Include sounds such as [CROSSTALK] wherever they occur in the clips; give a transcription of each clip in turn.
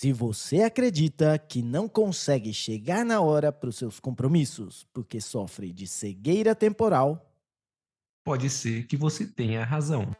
Se você acredita que não consegue chegar na hora para os seus compromissos porque sofre de cegueira temporal, Pode ser que você tenha razão.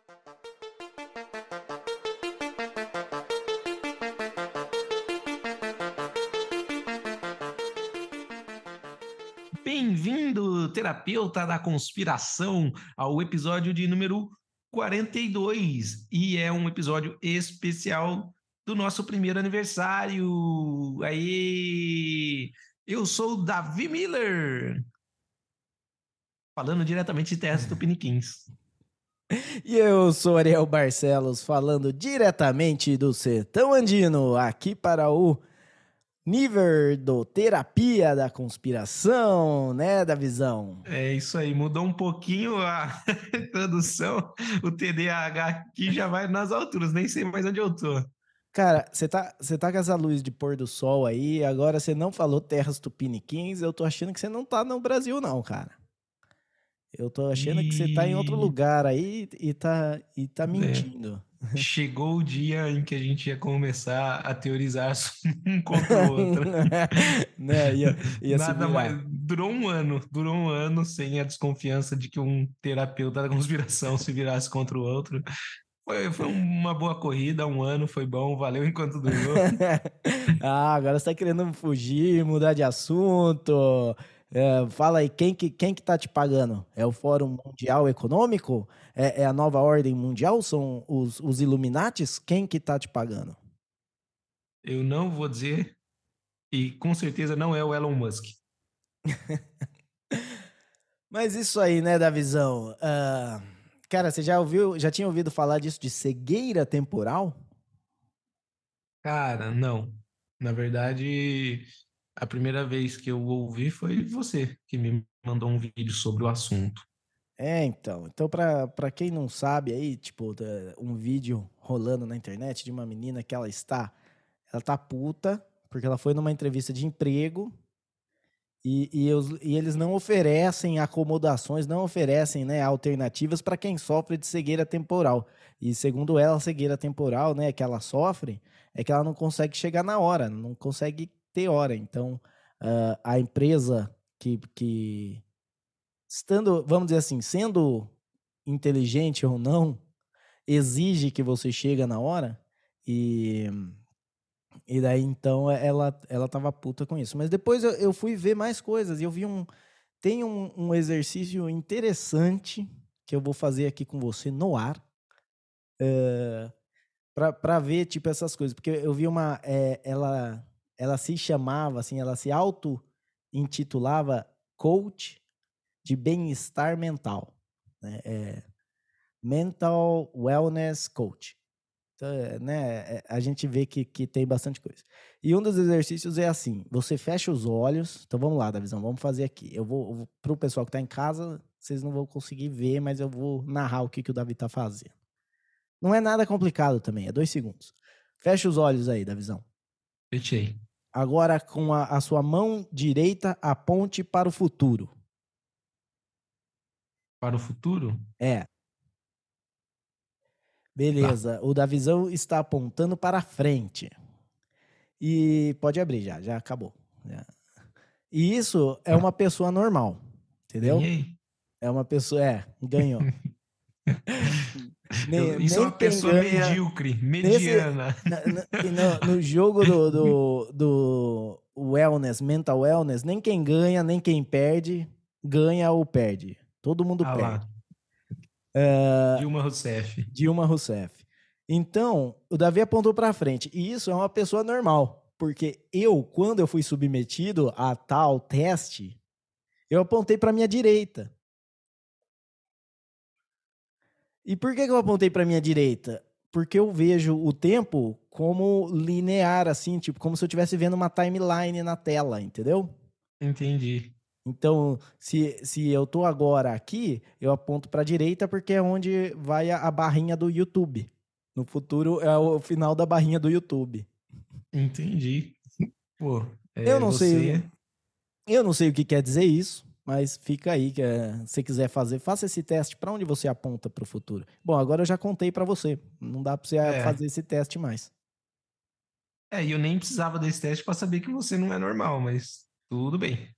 Bem-vindo, terapeuta da conspiração, ao episódio de número 42. E é um episódio especial do nosso primeiro aniversário. Aí, eu sou o Davi Miller, falando diretamente de Terras Tupiniquins. E eu sou Ariel Barcelos, falando diretamente do Sertão Andino, aqui para o nível do Terapia da Conspiração, né, da visão. É isso aí, mudou um pouquinho a [LAUGHS] introdução. O TDAH aqui já vai nas alturas, nem sei mais onde eu tô. Cara, você tá, você tá com essa luz de pôr do sol aí, agora você não falou terras tupiniquins, eu tô achando que você não tá no Brasil não, cara. Eu tô achando que você tá em outro E lugar aí e tá, e tá é, mentindo. chegou o dia em que a gente ia começar a teorizar um [LAUGHS] contra o outro. né? Ia, ia se Nada mais. Durou um ano, durou um ano sem a desconfiança de que um terapeuta da conspiração se virasse contra o outro. Foi, foi uma boa corrida, um ano, foi bom, valeu enquanto durou. [LAUGHS] ah, agora você tá querendo fugir, mudar de assunto. É, fala aí, quem que, quem que tá te pagando? É o Fórum Mundial Econômico? É, é a nova ordem mundial? São os, os Illuminates? Quem que tá te pagando? Eu não vou dizer, e com certeza não é o Elon Musk. [LAUGHS] Mas isso aí, né, da visão. Cara, você já ouviu, já tinha ouvido falar disso de cegueira temporal? Cara, não. Na verdade, a primeira vez que eu ouvi foi você que me mandou um vídeo sobre o assunto. É, então. Então, pra, pra quem não sabe aí, tipo, um vídeo rolando na internet de uma menina que ela está, ela tá puta, porque ela foi numa entrevista de emprego e, e, os- e eles não oferecem acomodações, não oferecem, né, alternativas para quem sofre de cegueira temporal. E segundo ela, a cegueira temporal, né, que ela sofre, é que ela não consegue chegar na hora, não consegue ter hora. Então, ah, a empresa que, que estando, vamos dizer assim, sendo inteligente ou não, exige que você chega na hora e e daí então ela ela tava puta com isso. Mas depois eu, eu fui ver mais coisas e eu vi um tem um, um exercício interessante que eu vou fazer aqui com você no ar eh, pra para ver tipo essas coisas, porque eu vi uma eh, ela ela se chamava assim, ela se auto intitulava coach de bem-estar mental, né? É mental wellness coach. Então, é, né, é, a gente vê que, que tem bastante coisa. E um dos exercícios é assim: você fecha os olhos. Então vamos lá, Davizão, vamos fazer aqui. Eu vou, vou para o pessoal que está em casa, vocês não vão conseguir ver, mas eu vou narrar o que, que o Davi está fazendo. Não é nada complicado também, é dois segundos. Fecha os olhos aí, Davizão. Fechei. Agora, com a, a sua mão direita, aponte para o futuro. Para o futuro? É. Tá. Beleza, o da visão está apontando para a frente. E pode abrir já, já acabou. já. E isso é uma pessoa normal, entendeu? Ganhei. É uma pessoa, é, ganhou. [LAUGHS] Nem- Eu- Isso é nem uma quem pessoa ganha- medíocre, mediana. na- na- e no, no jogo do, do, [LAUGHS] do wellness, mental wellness, nem quem ganha, nem quem perde, ganha ou perde. Todo mundo Ah perde. lá. Dilma Rousseff. Dilma Rousseff. Então, o Davi apontou para frente. E isso é uma pessoa normal. Porque eu, quando eu fui submetido a tal teste, eu apontei para minha direita. E por que, que eu apontei para minha direita? Porque eu vejo o tempo como linear, assim, tipo, como se eu estivesse vendo uma timeline na tela, entendeu? Entendi. Então, se, se eu tô agora aqui, eu aponto para a direita porque é onde vai a, a barrinha do YouTube. No futuro é o final da barrinha do YouTube. Entendi. Pô, é, Eu não sei- você- Eu não sei o que quer dizer isso, mas fica aí que é, se você quiser fazer, faça esse teste para onde você aponta para o futuro. Bom, agora eu já contei para você. Não dá para você É. fazer esse teste mais. É, e eu nem precisava desse teste para saber que você não é normal, mas tudo bem.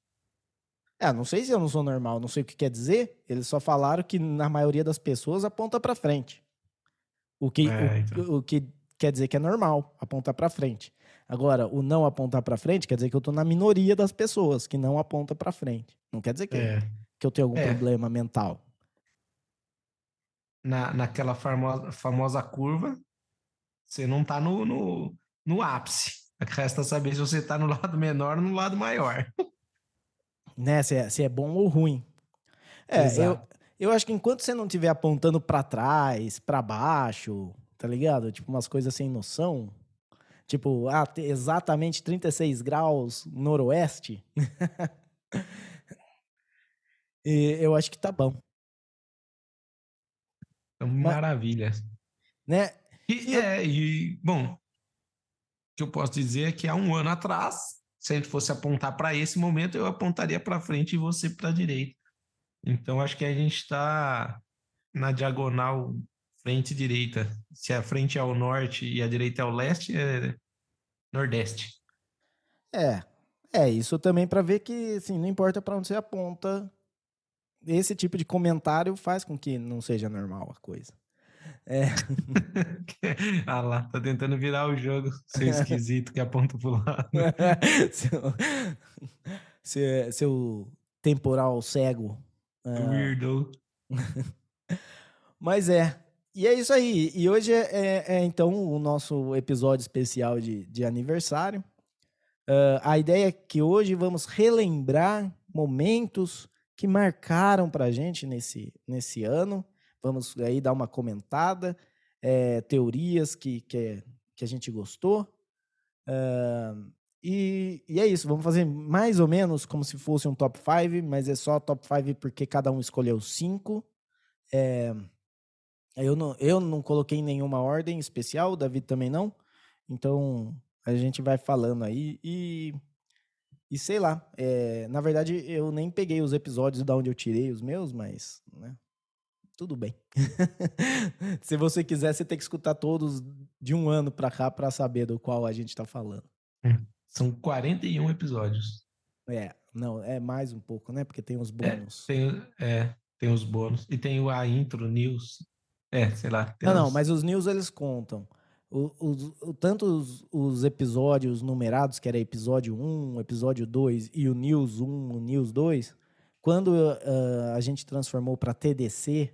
É, não sei se eu não sou normal, não sei o que quer dizer. Eles só falaram que na maioria das pessoas aponta para frente. O que, É, o, então. o que quer dizer que é normal apontar para frente. Agora, o não apontar para frente quer dizer que eu tô na minoria das pessoas que não aponta para frente. Não quer dizer que, É, que eu tenho algum É. problema mental. na, naquela famosa, famosa curva, você não tá no, no, no ápice. Resta saber se você tá no [LAUGHS] lado menor ou no lado maior. Né? Se é, se é bom ou ruim. É, eu, Exato. eu acho que enquanto você não estiver apontando para trás, para baixo, tá ligado? Tipo, umas coisas sem noção. Tipo, ah, te- exatamente 36 graus noroeste. [LAUGHS] E eu acho que tá bom, Então, maravilha. né? E, é, e, bom, o que eu posso dizer é que há um ano atrás, se a gente fosse apontar para esse momento, eu apontaria para frente e você para a direita. Então, acho que a gente está na diagonal frente direita. Se a frente é ao norte e a direita é ao leste, é nordeste. É, é isso também para ver que, assim, não importa para onde você aponta, esse tipo de comentário faz com que não seja normal a coisa. É, [LAUGHS] ah lá, tá tentando virar o jogo, seu esquisito que aponta pro lado. [LAUGHS] seu, seu, seu temporal cego. Ah, Weirdo. [LAUGHS] mas é. E é isso aí. E hoje é, é- é, então o nosso episódio especial de, de aniversário. Ah, a ideia é que hoje vamos relembrar momentos que marcaram pra gente nesse, nesse ano. Vamos aí dar uma comentada, é, teorias que, que, que a gente gostou. Ah, e, e é isso, vamos fazer mais ou menos como se fosse um top 5, mas é só top 5 porque cada um escolheu cinco. É, eu, não, eu não coloquei nenhuma ordem especial, o David também não. Então a gente vai falando aí e. E sei lá, é, na verdade eu nem peguei os episódios da onde eu tirei os meus, mas né, tudo bem. [LAUGHS] Se você quiser, você tem que escutar todos de um ano pra cá pra saber do qual a gente tá falando. São 41 episódios. É, não, é mais um pouco, né? Porque tem os bônus. Tem, é, tem os bônus. E tem o- a intro, news. É, sei lá. Não, não, mas os news eles contam. O, os- o- tanto os, os episódios numerados, que era episódio 1, episódio 2 e o News 1, o News 2, quando ah, a gente transformou para TDC,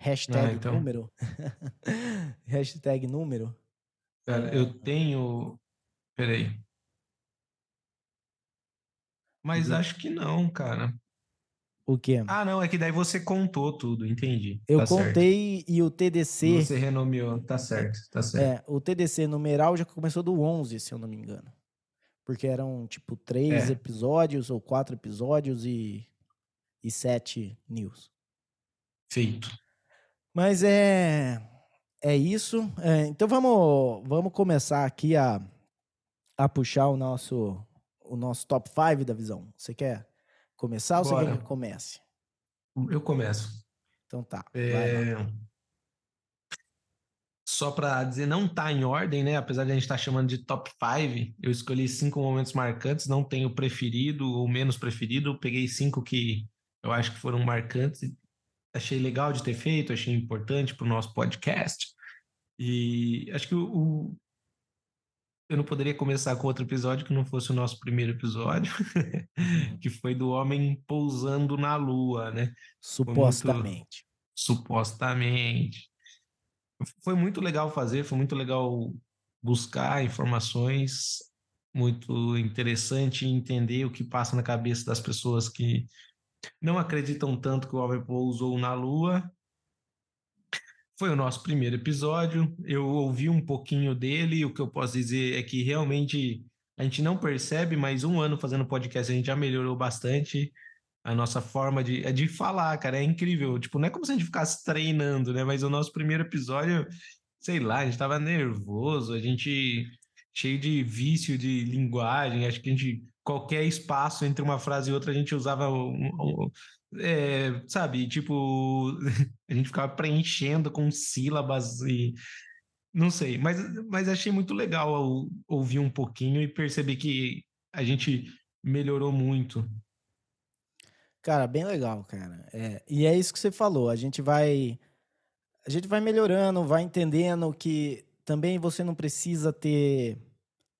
hashtag Ah, então. número, [LAUGHS] hashtag número, é. eu tenho. Peraí. Mas acho que não, cara. o quê? Ah, não, é que daí você contou tudo, entendi. Eu Tá certo. contei e o TDC, Você renomeou, tá certo, tá certo. é, o TDC numeral já começou do 11, se eu não me engano. Porque eram, tipo, três É. episódios ou quatro episódios e, e sete news. Feito. Mas é é isso. É, então vamos vamos começar aqui a, a puxar o nosso o nosso top 5 da visão. Você quer começar ou você quer que eu comece? Eu começo. Então tá. vai. É, Só para dizer, não tá em ordem, né? Apesar de a gente estar chamando de top 5, eu escolhi cinco momentos marcantes, não tenho preferido ou menos preferido. Eu peguei cinco que eu acho que foram marcantes. Achei legal de ter feito, achei importante para o nosso podcast. E acho que o, o- eu não poderia começar com outro episódio que não fosse o nosso primeiro episódio, [LAUGHS] que foi do homem pousando na lua, né? Supostamente. supostamente. Foi muito legal fazer, foi muito legal buscar informações, muito interessante entender o que passa na cabeça das pessoas que não acreditam tanto que o homem pousou na Lua. Foi o nosso primeiro episódio. Eu ouvi um pouquinho dele. O que eu posso dizer é que realmente a gente não percebe, mas um ano fazendo podcast a gente já melhorou bastante a nossa forma de, de falar, cara, é incrível. Tipo, não é como se a gente ficasse treinando, né? Mas o nosso primeiro episódio, sei lá, a gente tava nervoso, a gente cheio de vício de linguagem, acho que a gente, qualquer espaço entre uma frase e outra, a gente usava, um, um, é, sabe, tipo, [LAUGHS] a gente ficava preenchendo com sílabas e não sei, mas, mas achei muito legal ouvir um pouquinho e perceber que a gente melhorou muito. Cara, bem legal, cara. É, e é isso que você falou. A gente vai, a gente vai melhorando, vai entendendo que também você não precisa ter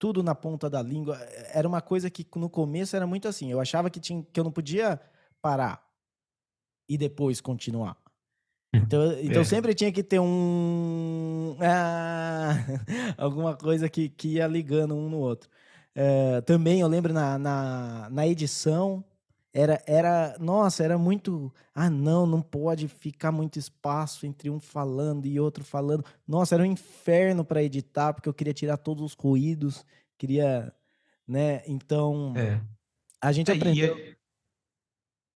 tudo na ponta da língua. Era uma coisa que no começo era muito assim. Eu achava que, tinha, que eu não podia parar e depois continuar. Então, então é. sempre tinha que ter um. Ah, [LAUGHS] alguma coisa que, que ia ligando um no outro. É, também eu lembro na, na, na, edição, era, era. Nossa, era muito. Ah, não, não pode ficar muito espaço entre um falando e outro falando. Nossa, era um inferno para editar, porque eu queria tirar todos os ruídos, queria. Né? Então. É. A gente é, aprendeu. É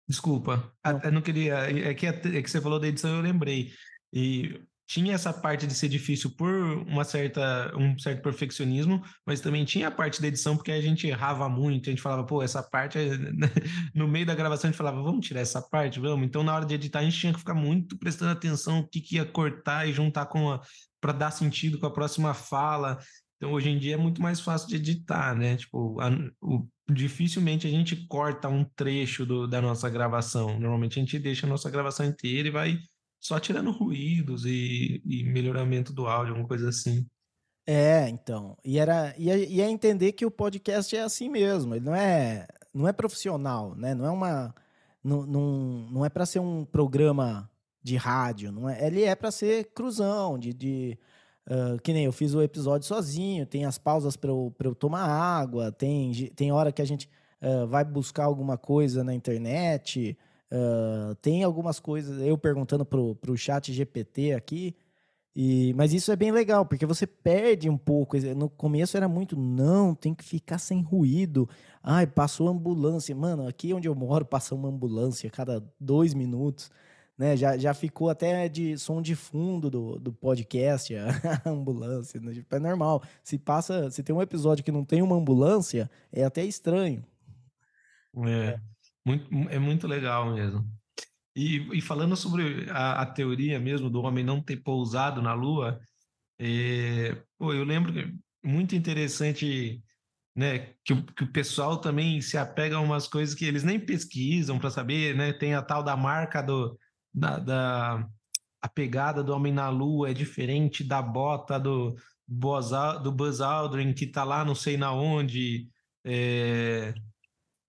Desculpa, não. eu não queria. É que, é que você falou da edição, eu lembrei. E tinha essa parte de ser difícil por uma certa, um certo perfeccionismo, mas também tinha a parte da edição porque a gente errava muito, a gente falava, pô, essa parte, [LAUGHS] no meio da gravação a gente falava, vamos tirar essa parte, vamos. Então na hora de editar a gente tinha que ficar muito prestando atenção o que, que ia cortar e juntar com para dar sentido com a próxima fala. Então hoje em dia é muito mais fácil de editar, né? Tipo, a, o dificilmente a gente corta um trecho do, da nossa gravação. Normalmente a gente deixa a nossa gravação inteira e vai só tirando ruídos e, e melhoramento do áudio, alguma coisa assim. É, então. E era e é, e é entender que o podcast é assim mesmo. Ele não é não é profissional, né? Não é uma não, não, não é para ser um programa de rádio, não é? Ele é para ser cruzão, de, de Uh, que nem eu fiz o episódio sozinho, tem as pausas para eu, eu tomar água, tem, tem hora que a gente uh, vai buscar alguma coisa na internet, uh, tem algumas coisas, eu perguntando pro, pro chat GPT aqui, e, mas isso é bem legal, porque você perde um pouco. No começo era muito, não, tem que ficar sem ruído. Ai, passou ambulância. Mano, aqui onde eu moro passa uma ambulância a cada dois minutos né? Já, já ficou até de som de fundo do, do podcast, [LAUGHS] a ambulância. Né? Tipo, é normal. Se passa, se tem um episódio que não tem uma ambulância, é até estranho. É, muito, é muito legal mesmo. E, e falando sobre a, a, teoria mesmo do homem não ter pousado na Lua, é, pô, eu lembro que muito interessante né, que, que, o pessoal também se apega a umas coisas que eles nem pesquisam para saber, né? Tem a tal da marca do, da, da a pegada do Homem na Lua é diferente da bota do, do Buzz Aldrin, que está lá não sei na onde. É,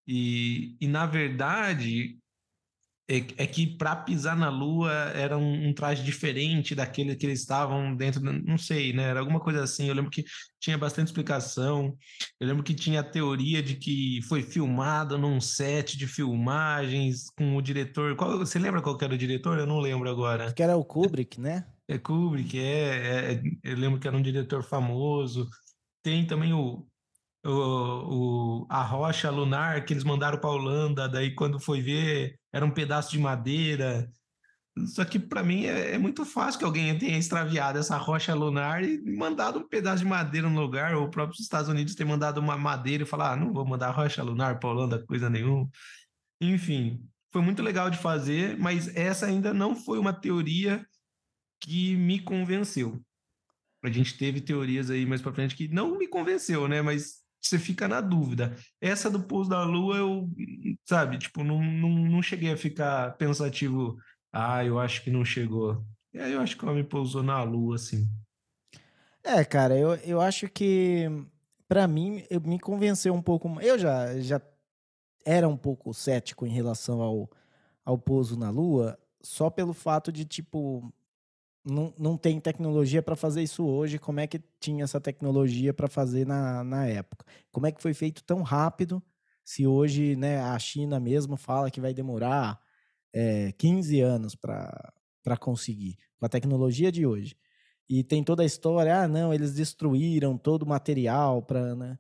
e, e, na verdade, é, é que para pisar na Lua era um, um, traje diferente daquele que eles estavam dentro, não sei, né? Era alguma coisa assim. Eu lembro que tinha bastante explicação. Eu lembro que tinha a teoria de que foi filmado num set de filmagens com o diretor. Qual, você lembra qual era o diretor? Eu não lembro agora. Que era o Kubrick, né? É Kubrick, é, é, Eu lembro que era um diretor famoso. Tem também o, o, o, a rocha lunar que eles mandaram para a Holanda, daí quando foi ver era um pedaço de madeira. Só que para mim é, é, muito fácil que alguém tenha extraviado essa rocha lunar e mandado um pedaço de madeira no lugar, ou o próprio Estados Unidos ter mandado uma madeira e falar: ah, não vou mandar rocha lunar para Holanda, coisa nenhuma. Enfim, foi muito legal de fazer, mas essa ainda não foi uma teoria que me convenceu. A gente teve teorias aí mais para frente que não me convenceu, né? Mas você fica na dúvida. Essa do pouso da lua, eu, sabe, tipo, não, não, não cheguei a ficar pensativo, ah, eu acho que não chegou. E aí eu acho que o homem pousou na lua, assim. É, cara, eu, eu acho que, para mim, eu, me convenceu um pouco. Eu já, já era um pouco cético em relação ao, ao pouso na lua, só pelo fato de, tipo, não, não tem tecnologia para fazer isso hoje. Como é que tinha essa tecnologia para fazer na, na época? Como é que foi feito tão rápido? Se hoje né, a China mesmo fala que vai demorar é, 15 anos para conseguir, com a tecnologia de hoje. E tem toda a história, ah, não, eles destruíram todo o material para. Né?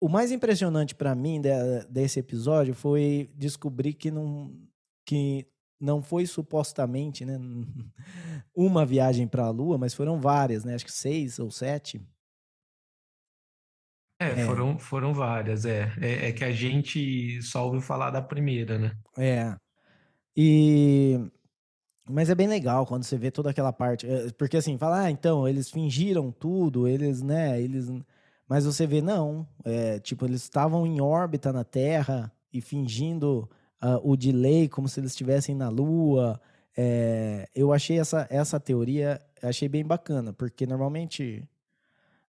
O mais impressionante para mim de, desse episódio foi descobrir que não, que não foi supostamente né, [LAUGHS] uma viagem para a Lua, mas foram várias, né? Acho que seis ou sete. É, é. Foram, foram várias, é. é. é. que a gente só ouviu falar da primeira, né? É. E, Mas é bem legal quando você vê toda aquela parte. eh, Porque assim, fala, ah, então, eles fingiram tudo, eles, né, eles. Mas você vê, não. É, tipo, eles estavam em órbita na Terra e fingindo ah, o delay como se eles estivessem na Lua. É, eu achei essa, essa teoria, achei bem bacana, porque normalmente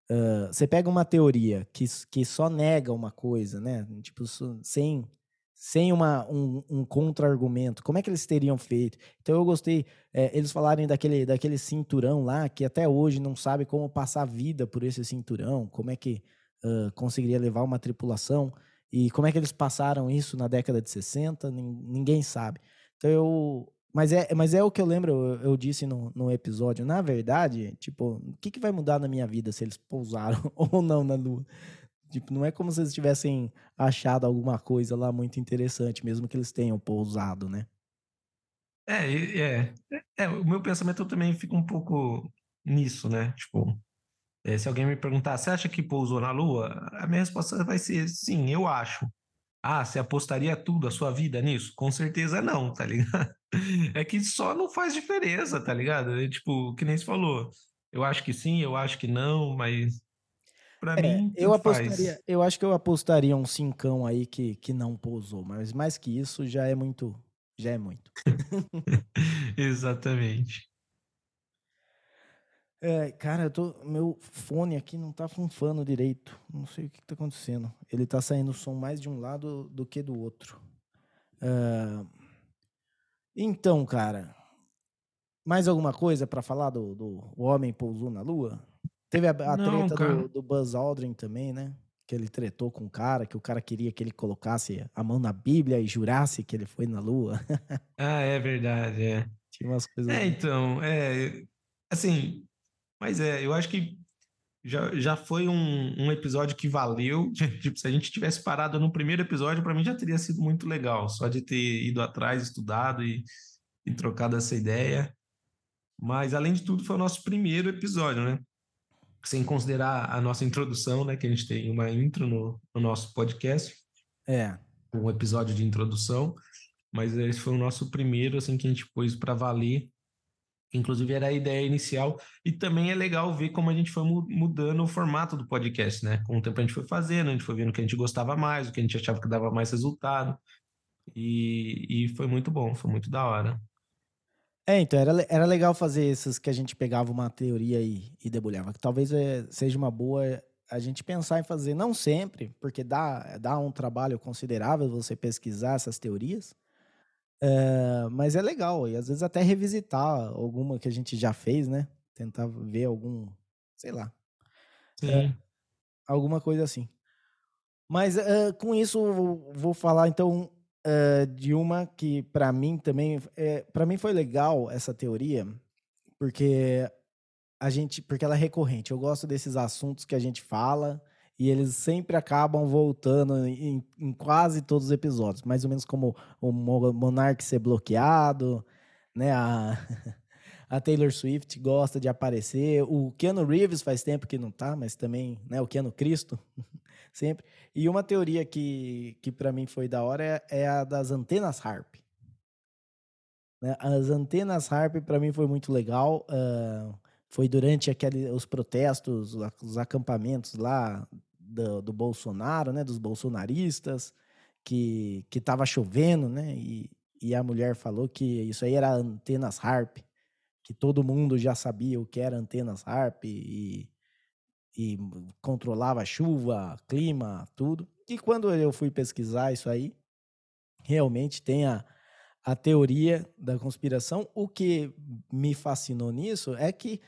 ah, você pega uma teoria que, que só nega uma coisa, né? Tipo, sem, sem uma, um, um contra-argumento. Como é que eles teriam feito? Então eu gostei, é, eles falarem daquele, daquele cinturão lá, que até hoje não sabe como passar vida por esse cinturão, como é que ah, conseguiria levar uma tripulação, e como é que eles passaram isso na década de 60, nin- ninguém sabe. Então eu. Mas é, mas é o que eu lembro, eu, eu disse no, no episódio. Na verdade, tipo, o que, que vai mudar na minha vida se eles pousaram [LAUGHS] ou não na Lua? Tipo, não é como se eles tivessem achado alguma coisa lá muito interessante, mesmo que eles tenham pousado, né? É, e- é, é, o meu pensamento também fica um pouco nisso, né? Tipo, é, se alguém me perguntar, você acha que pousou na Lua? A minha resposta vai ser sim, eu acho. Ah, você apostaria tudo a sua vida nisso? Com certeza não, tá ligado? [LAUGHS] É que só não faz diferença, tá ligado? É, tipo, que nem você falou. Eu acho que sim, eu acho que não, mas pra É, mim, eu apostaria, faz. eu acho que eu apostaria um cincão aí que, que não pousou, mas mais que isso já é muito, já é muito. [LAUGHS] Exatamente. É, cara, eu tô, meu fone aqui não tá funfando direito. Não sei o que, que tá acontecendo. Ele tá saindo som mais de um lado do que do outro. Ah, então, cara, mais alguma coisa pra falar do, do O Homem Pousou na Lua? Teve a, a Não, treta do, do Buzz Aldrin também, né? Que ele tretou com o cara, que o cara queria que ele colocasse a mão na Bíblia e jurasse que ele foi na Lua. [LAUGHS] Ah, é verdade, é. Tinha umas coisas. É, então, é, assim, mas é, eu acho que já, já foi um, um episódio que valeu. [LAUGHS] Tipo, se a gente tivesse parado no primeiro episódio, para mim já teria sido muito legal, só de ter ido atrás, estudado e, e trocado essa ideia. Mas, além de tudo, foi o nosso primeiro episódio, né? Sem considerar a nossa introdução, né? Que a gente tem uma intro no, no nosso podcast, É. um episódio de introdução. Mas esse foi o nosso primeiro, assim, que a gente pôs para valer Inclusive era a ideia inicial e também é legal ver como a gente foi mu- mudando o formato do podcast, né? Com o tempo a gente foi fazendo, a gente foi vendo o que a gente gostava mais, o que a gente achava que dava mais resultado e, e foi muito bom, foi muito da hora. É, então era, era legal fazer esses que a gente pegava uma teoria e, e debulhava. Que talvez é, seja uma boa a gente pensar em fazer, não sempre, porque dá, dá um trabalho considerável você pesquisar essas teorias. É, mas é legal, e às vezes até revisitar alguma que a gente já fez, né? Tentar ver algum, sei lá, Sim. alguma coisa assim. Mas eh, com isso vou- vou falar então de uma que para mim também é, para mim foi legal essa teoria porque a gente porque ela é recorrente. Eu gosto desses assuntos que a gente fala e eles sempre acabam voltando em, em quase todos os episódios, mais ou menos como o Mo- Monark ser bloqueado, né? A, [LAUGHS] a Taylor Swift gosta de aparecer. O Keanu Reeves faz tempo que não tá, mas também, né? O Keanu Cristo [LAUGHS] sempre. E uma teoria que, que para mim foi da hora é, é a das antenas HARP. Né? As antenas HARP para mim foi muito legal. ah, foi durante aquele, os protestos, os acampamentos lá do, do Bolsonaro, né? Dos bolsonaristas, que, que tava chovendo, né? E, e a mulher falou que isso aí era antenas HARP, que todo mundo já sabia o que era antenas HARP e, e controlava chuva, clima, tudo. E quando eu fui pesquisar isso aí, realmente tem a, a teoria da conspiração. O que me fascinou nisso é que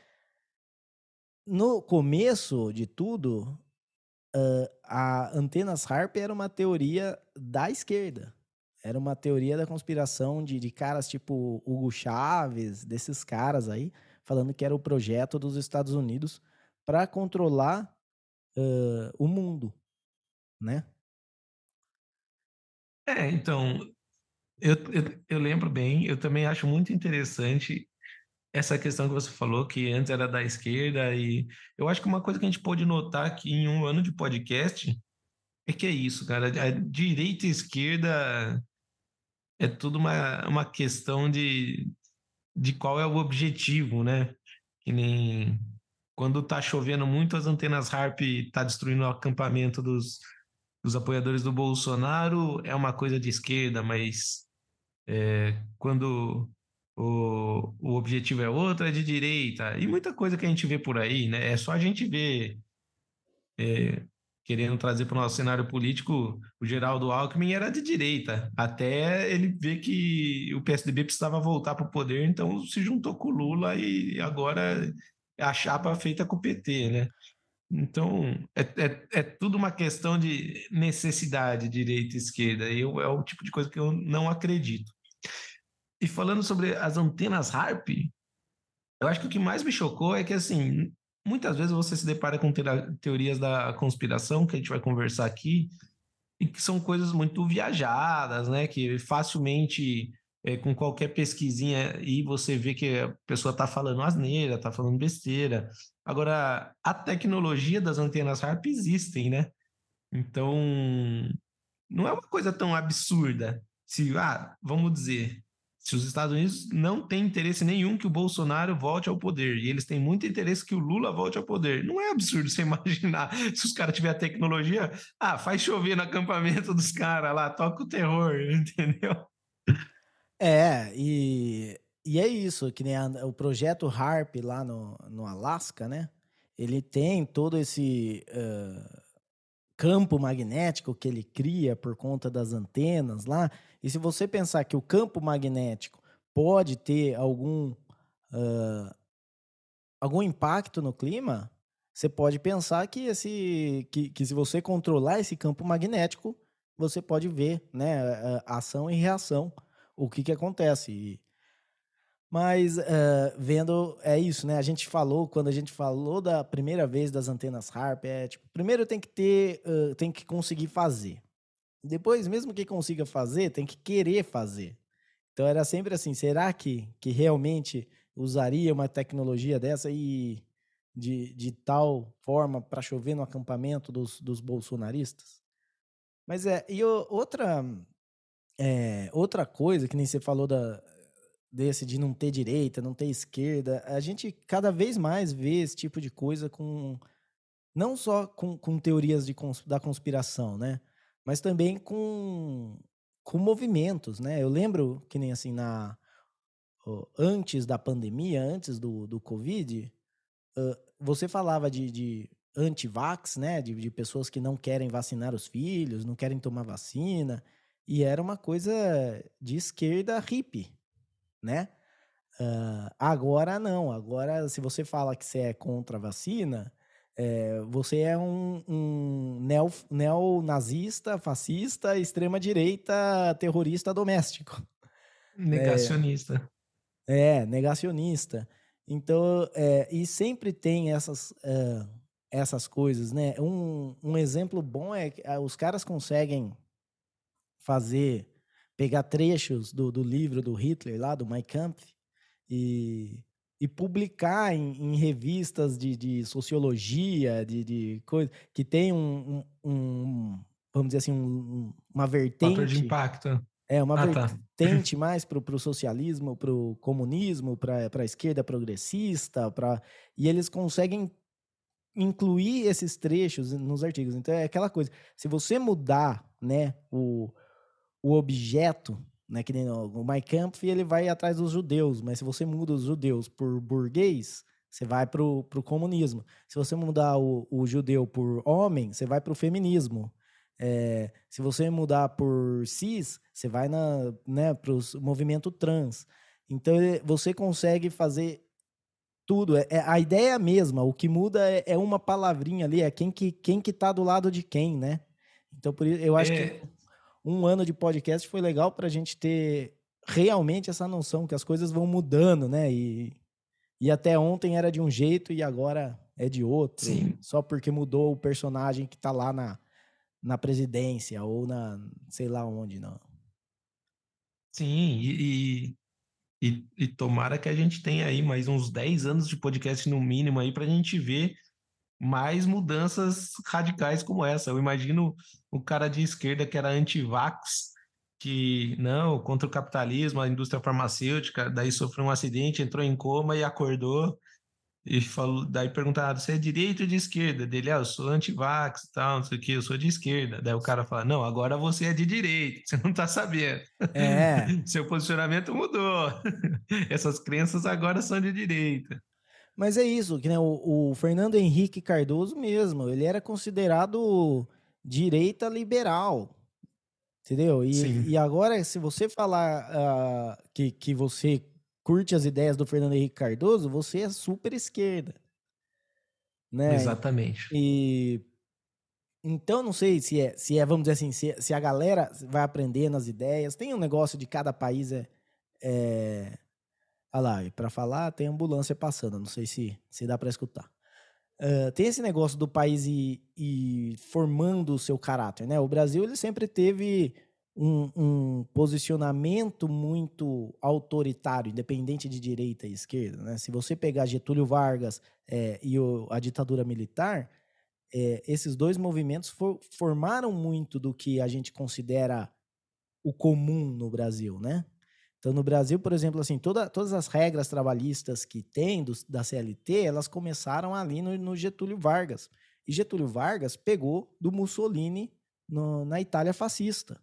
no começo de tudo, ah, a antenas HARP era uma teoria da esquerda. Era uma teoria da conspiração de, de caras tipo Hugo Chávez, desses caras aí, falando que era o projeto dos Estados Unidos para controlar ah, o mundo, né? É, então, eu, eu, eu lembro bem, eu também acho muito interessante essa questão que você falou, que antes era da esquerda, e eu acho que uma coisa que a gente pode notar aqui em um ano de podcast é que é isso, cara, a direita e esquerda é tudo uma, uma questão de, de qual é o objetivo, né? Que nem quando tá chovendo muito, as antenas HARP tá destruindo o acampamento dos, dos apoiadores do Bolsonaro, é uma coisa de esquerda, mas é, quando o, o objetivo é outro, é de direita, e muita coisa que a gente vê por aí, né? É só a gente ver é, querendo trazer para o nosso cenário político, o Geraldo Alckmin era de direita, até ele ver que o PSDB precisava voltar para o poder, então se juntou com o Lula e agora é a chapa feita com o PT, né? Então, é, é, é tudo uma questão de necessidade, direita e esquerda, eu, é o tipo de coisa que eu não acredito. E falando sobre as antenas HARP, eu acho que o que mais me chocou é que, assim, muitas vezes você se depara com teorias da conspiração, que a gente vai conversar aqui, e que são coisas muito viajadas, né? Que facilmente, é, com qualquer pesquisinha, e você vê que a pessoa está falando asneira, está falando besteira. Agora, a tecnologia das antenas HARP existem, né? Então, não é uma coisa tão absurda. Se, ah, vamos dizer, se os Estados Unidos não têm interesse nenhum que o Bolsonaro volte ao poder e eles têm muito interesse que o Lula volte ao poder, não é absurdo você [LAUGHS] imaginar se os caras tiverem tecnologia, ah, faz chover no acampamento dos caras lá, toca o terror, [LAUGHS] entendeu? É, e, e é isso, que nem a, o projeto HARP lá no, no Alasca, né? Ele tem todo esse uh, campo magnético que ele cria por conta das antenas lá. E se você pensar que o campo magnético pode ter algum, uh, algum impacto no clima, você pode pensar que, esse, que, que se você controlar esse campo magnético, você pode ver né, ação e reação, o que, que acontece. E, mas uh, vendo, é isso, né? A gente falou, quando a gente falou da primeira vez das antenas HARP, é tipo, primeiro tem que ter, uh, tem que conseguir fazer. Depois, mesmo que consiga fazer, tem que querer fazer. Então era sempre assim, será que, que realmente usaria uma tecnologia dessa e de, de tal forma para chover no acampamento dos, dos bolsonaristas? Mas é, e outra, é, outra coisa que nem você falou da, desse de não ter direita, não ter esquerda, a gente cada vez mais vê esse tipo de coisa com não só com, com teorias de, da conspiração, né? Mas também com, com movimentos, né? Eu lembro que nem assim na antes da pandemia, antes do, do Covid, você falava de, de anti-vax, né? De, de pessoas que não querem vacinar os filhos, não querem tomar vacina, e era uma coisa de esquerda hippie, né? Uh, agora não. Agora, se você fala que você é contra a vacina, é, você é um, um neo, neonazista, fascista, extrema-direita, terrorista doméstico. [LAUGHS] Negacionista. É, é negacionista. Então, é, e sempre tem essas, uh, essas coisas, né? Um, um exemplo bom é que os caras conseguem fazer pegar trechos do, do livro do Hitler lá, do Mein Kampf, e, e publicar em, em revistas de, de, sociologia, de, de coisa, que tem um, um, um, vamos dizer assim, um, uma vertente... Fator de impacto. É, uma ah, tá. vertente tá. [LAUGHS] mais para o socialismo, para o comunismo, para a esquerda progressista, pra... e eles conseguem incluir esses trechos nos artigos. Então é aquela coisa, se você mudar né, o, o objeto, né, que nem o Mein Kampf, ele vai atrás dos judeus, mas se você muda os judeus por burguês, você vai para o comunismo. Se você mudar o, o judeu por homem, você vai para o feminismo. É, se você mudar por cis, você vai né, para o movimento trans. Então você consegue fazer tudo. É, é, a ideia é a mesma. O que muda é, é, uma palavrinha ali, é quem que quem que está do lado de quem, né? Então por isso eu acho que é um ano de podcast foi legal para a gente ter realmente essa noção que as coisas vão mudando, né? E, e até ontem era de um jeito e agora é de outro. Sim. Só porque mudou o personagem que está lá na, na presidência ou na sei lá onde, não. Sim, e, e, e, tomara que a gente tenha aí mais uns 10 anos de podcast no mínimo aí para a gente ver mais mudanças radicais como essa. Eu imagino o cara de esquerda que era anti-vax que não, contra o capitalismo, a indústria farmacêutica, daí sofreu um acidente, entrou em coma e acordou e falou, daí perguntaram, você é direita ou de esquerda? Dele, ah, eu sou antivax e tal, não sei o que, eu sou de esquerda. Daí o cara fala, não, agora você é de direita, [LAUGHS] você não tá sabendo. É. [LAUGHS] Seu posicionamento mudou. [LAUGHS] Essas crenças agora são de direita. Mas é isso, que né, o, o Fernando Henrique Cardoso mesmo, ele era considerado direita liberal. Entendeu? E, e agora, se você falar uh, que, que você curte as ideias do Fernando Henrique Cardoso, você é super esquerda. Né? Exatamente. E então não sei se é, se é vamos dizer assim, se, se a galera vai aprendendo as ideias. Tem um negócio de cada país é, é... Olha lá, para falar tem ambulância passando, não sei se, se dá para escutar. Uh, tem esse negócio do país e, e formando o seu caráter, né? O Brasil ele sempre teve um, um, posicionamento muito autoritário, independente de direita e esquerda. Né? Se você pegar Getúlio Vargas é, e o, a ditadura militar, é, esses dois movimentos for, formaram muito do que a gente considera o comum no Brasil, né? Então, no Brasil, por exemplo, assim, toda, todas as regras trabalhistas que tem do, da CLT, elas começaram ali no, no, Getúlio Vargas. E Getúlio Vargas pegou do Mussolini no, na Itália fascista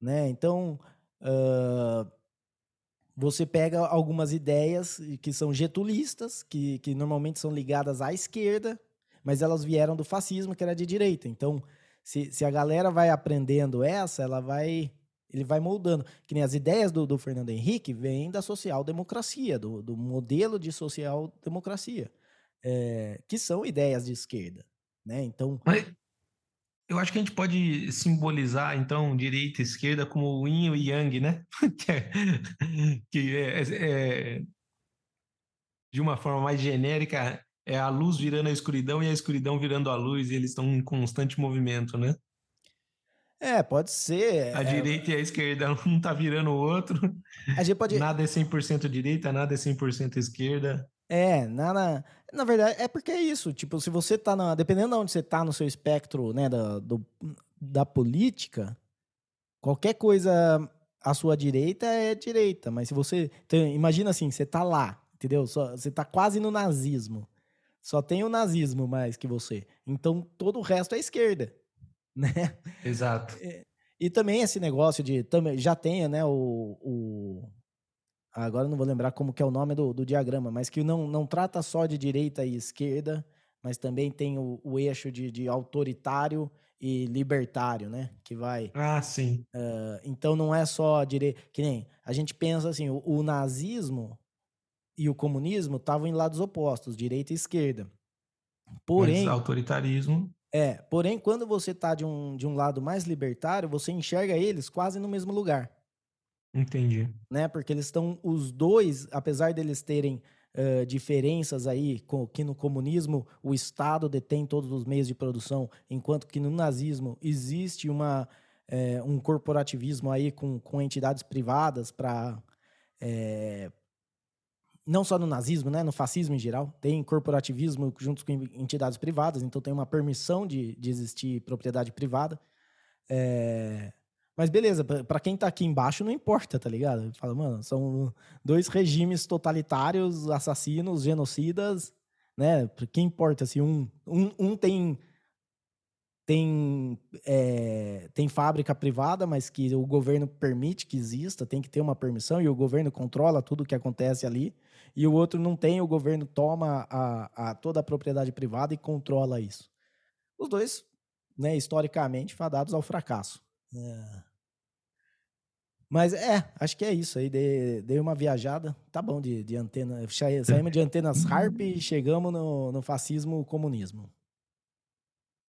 né? Então, uh, você pega algumas ideias que são getulistas, que, que normalmente são ligadas à esquerda, mas elas vieram do fascismo, que era de direita. Então, se, se a galera vai aprendendo essa, ela vai ele vai moldando. Que nem as ideias do, do Fernando Henrique vêm da social-democracia, do, do modelo de social-democracia, é, que são ideias de esquerda. Né? Então, mas, eu acho que a gente pode simbolizar, então, direita e esquerda como o yin e o yang, né? [LAUGHS] que é, que é, é, de uma forma mais genérica, é a luz virando a escuridão e a escuridão virando a luz, e eles estão em constante movimento, né? É, pode ser. A é... direita e a esquerda, [LAUGHS] um tá virando o outro. A gente pode... Nada é 100% direita, nada é 100% esquerda. É, nada. Na verdade, é porque é isso. Tipo, se você tá na. Dependendo de onde você tá no seu espectro, né, da, do, da política, qualquer coisa à sua direita é direita. Mas se você. Então, imagina assim, você tá lá, entendeu? Só, você tá quase no nazismo. Só tem o nazismo mais que você. Então todo o resto é esquerda. [LAUGHS] Né? Exato. É, e também esse negócio de. Também, já tenha, né, o, o agora não vou lembrar como que é o nome do, do diagrama, mas que não, não trata só de direita e esquerda, mas também tem o, o eixo de, de, autoritário e libertário, né? Que vai. Ah, sim. Uh, então não é só direita. Que nem a gente pensa assim, o, o nazismo e o comunismo estavam em lados opostos, direita e esquerda. Porém. Mas autoritarismo. É, porém, quando você está de um, de um lado mais libertário, você enxerga eles quase no mesmo lugar. Entendi. Né? Porque eles estão, os dois, apesar deles terem uh, diferenças aí, com, que no comunismo o Estado detém todos os meios de produção, enquanto que no nazismo existe uma, é, um corporativismo aí com, com entidades privadas para. É, não só no nazismo, né, no fascismo em geral, tem corporativismo junto com entidades privadas, então tem uma permissão de, de existir propriedade privada. É, mas beleza, para quem tá aqui embaixo não importa, tá ligado? Fala, mano, são dois regimes totalitários, assassinos, genocidas, né? Que importa se um, um, um tem tem é, tem fábrica privada, mas que o governo permite que exista, tem que ter uma permissão e o governo controla tudo o que acontece ali. E o outro não tem, o governo toma a, a toda a propriedade privada e controla isso. Os dois, né, historicamente, fadados ao fracasso. É. Mas é, acho que é isso aí. Dei, dei uma viajada. Tá bom de, de antena. Saímos de antenas harp e chegamos no, no fascismo comunismo.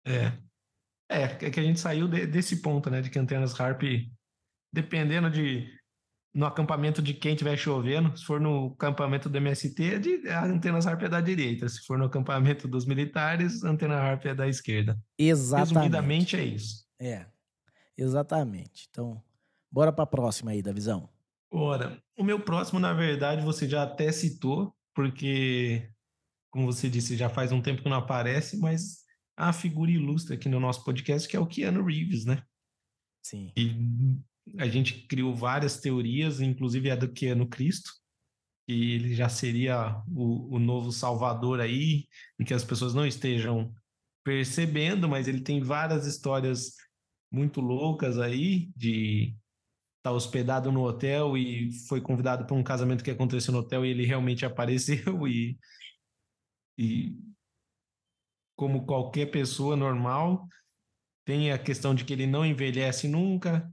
É. É, é que a gente saiu de, desse ponto, né? De que antenas harp, dependendo de. No acampamento de quem estiver chovendo, se for no acampamento do MST, é de, a antenas harp é da direita. Se for no acampamento dos militares, a antena harp é da esquerda. Exatamente. Resumidamente é isso. É, exatamente. Então, Bora para a próxima aí, da visão. Ora, o meu próximo, na verdade, você já até citou, porque, como você disse, já faz um tempo que não aparece, mas a figura ilustre aqui no nosso podcast, que é o Keanu Reeves, né? Sim. E a gente criou várias teorias, inclusive a do que é no Cristo, que ele já seria o, o novo Salvador aí, e que as pessoas não estejam percebendo, mas ele tem várias histórias muito loucas aí de estar tá hospedado no hotel e foi convidado para um casamento que aconteceu no hotel e ele realmente apareceu e, e como qualquer pessoa normal tem a questão de que ele não envelhece nunca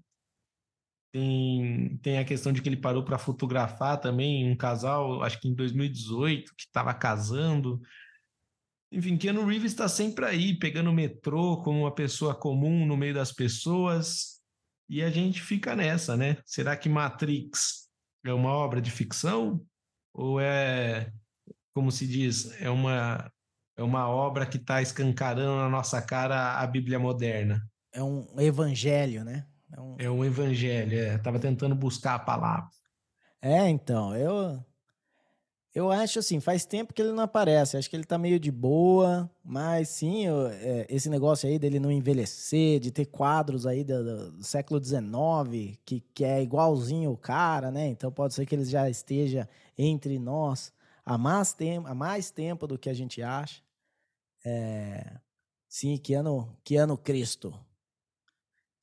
tem, tem a questão de que ele parou para fotografar também um casal, acho que em 2018, que estava casando. Enfim, Keanu Reeves está sempre aí, pegando o metrô como uma pessoa comum no meio das pessoas. E a gente fica nessa, né? Será que Matrix é uma obra de ficção? Ou é, como se diz, é uma, é uma obra que está escancarando na nossa cara a Bíblia moderna? É um evangelho, né? É um, é um evangelho, é. Tava tentando buscar a palavra. É, então, eu eu acho assim, faz tempo que ele não aparece. Acho que ele tá meio de boa, mas sim, eu, é, esse negócio aí dele não envelhecer, de ter quadros aí do, do, século XIX, que, que é igualzinho o cara, né? Então pode ser que ele já esteja entre nós há mais tempo, há mais tempo do que a gente acha. É, sim, que ano, que ano Cristo.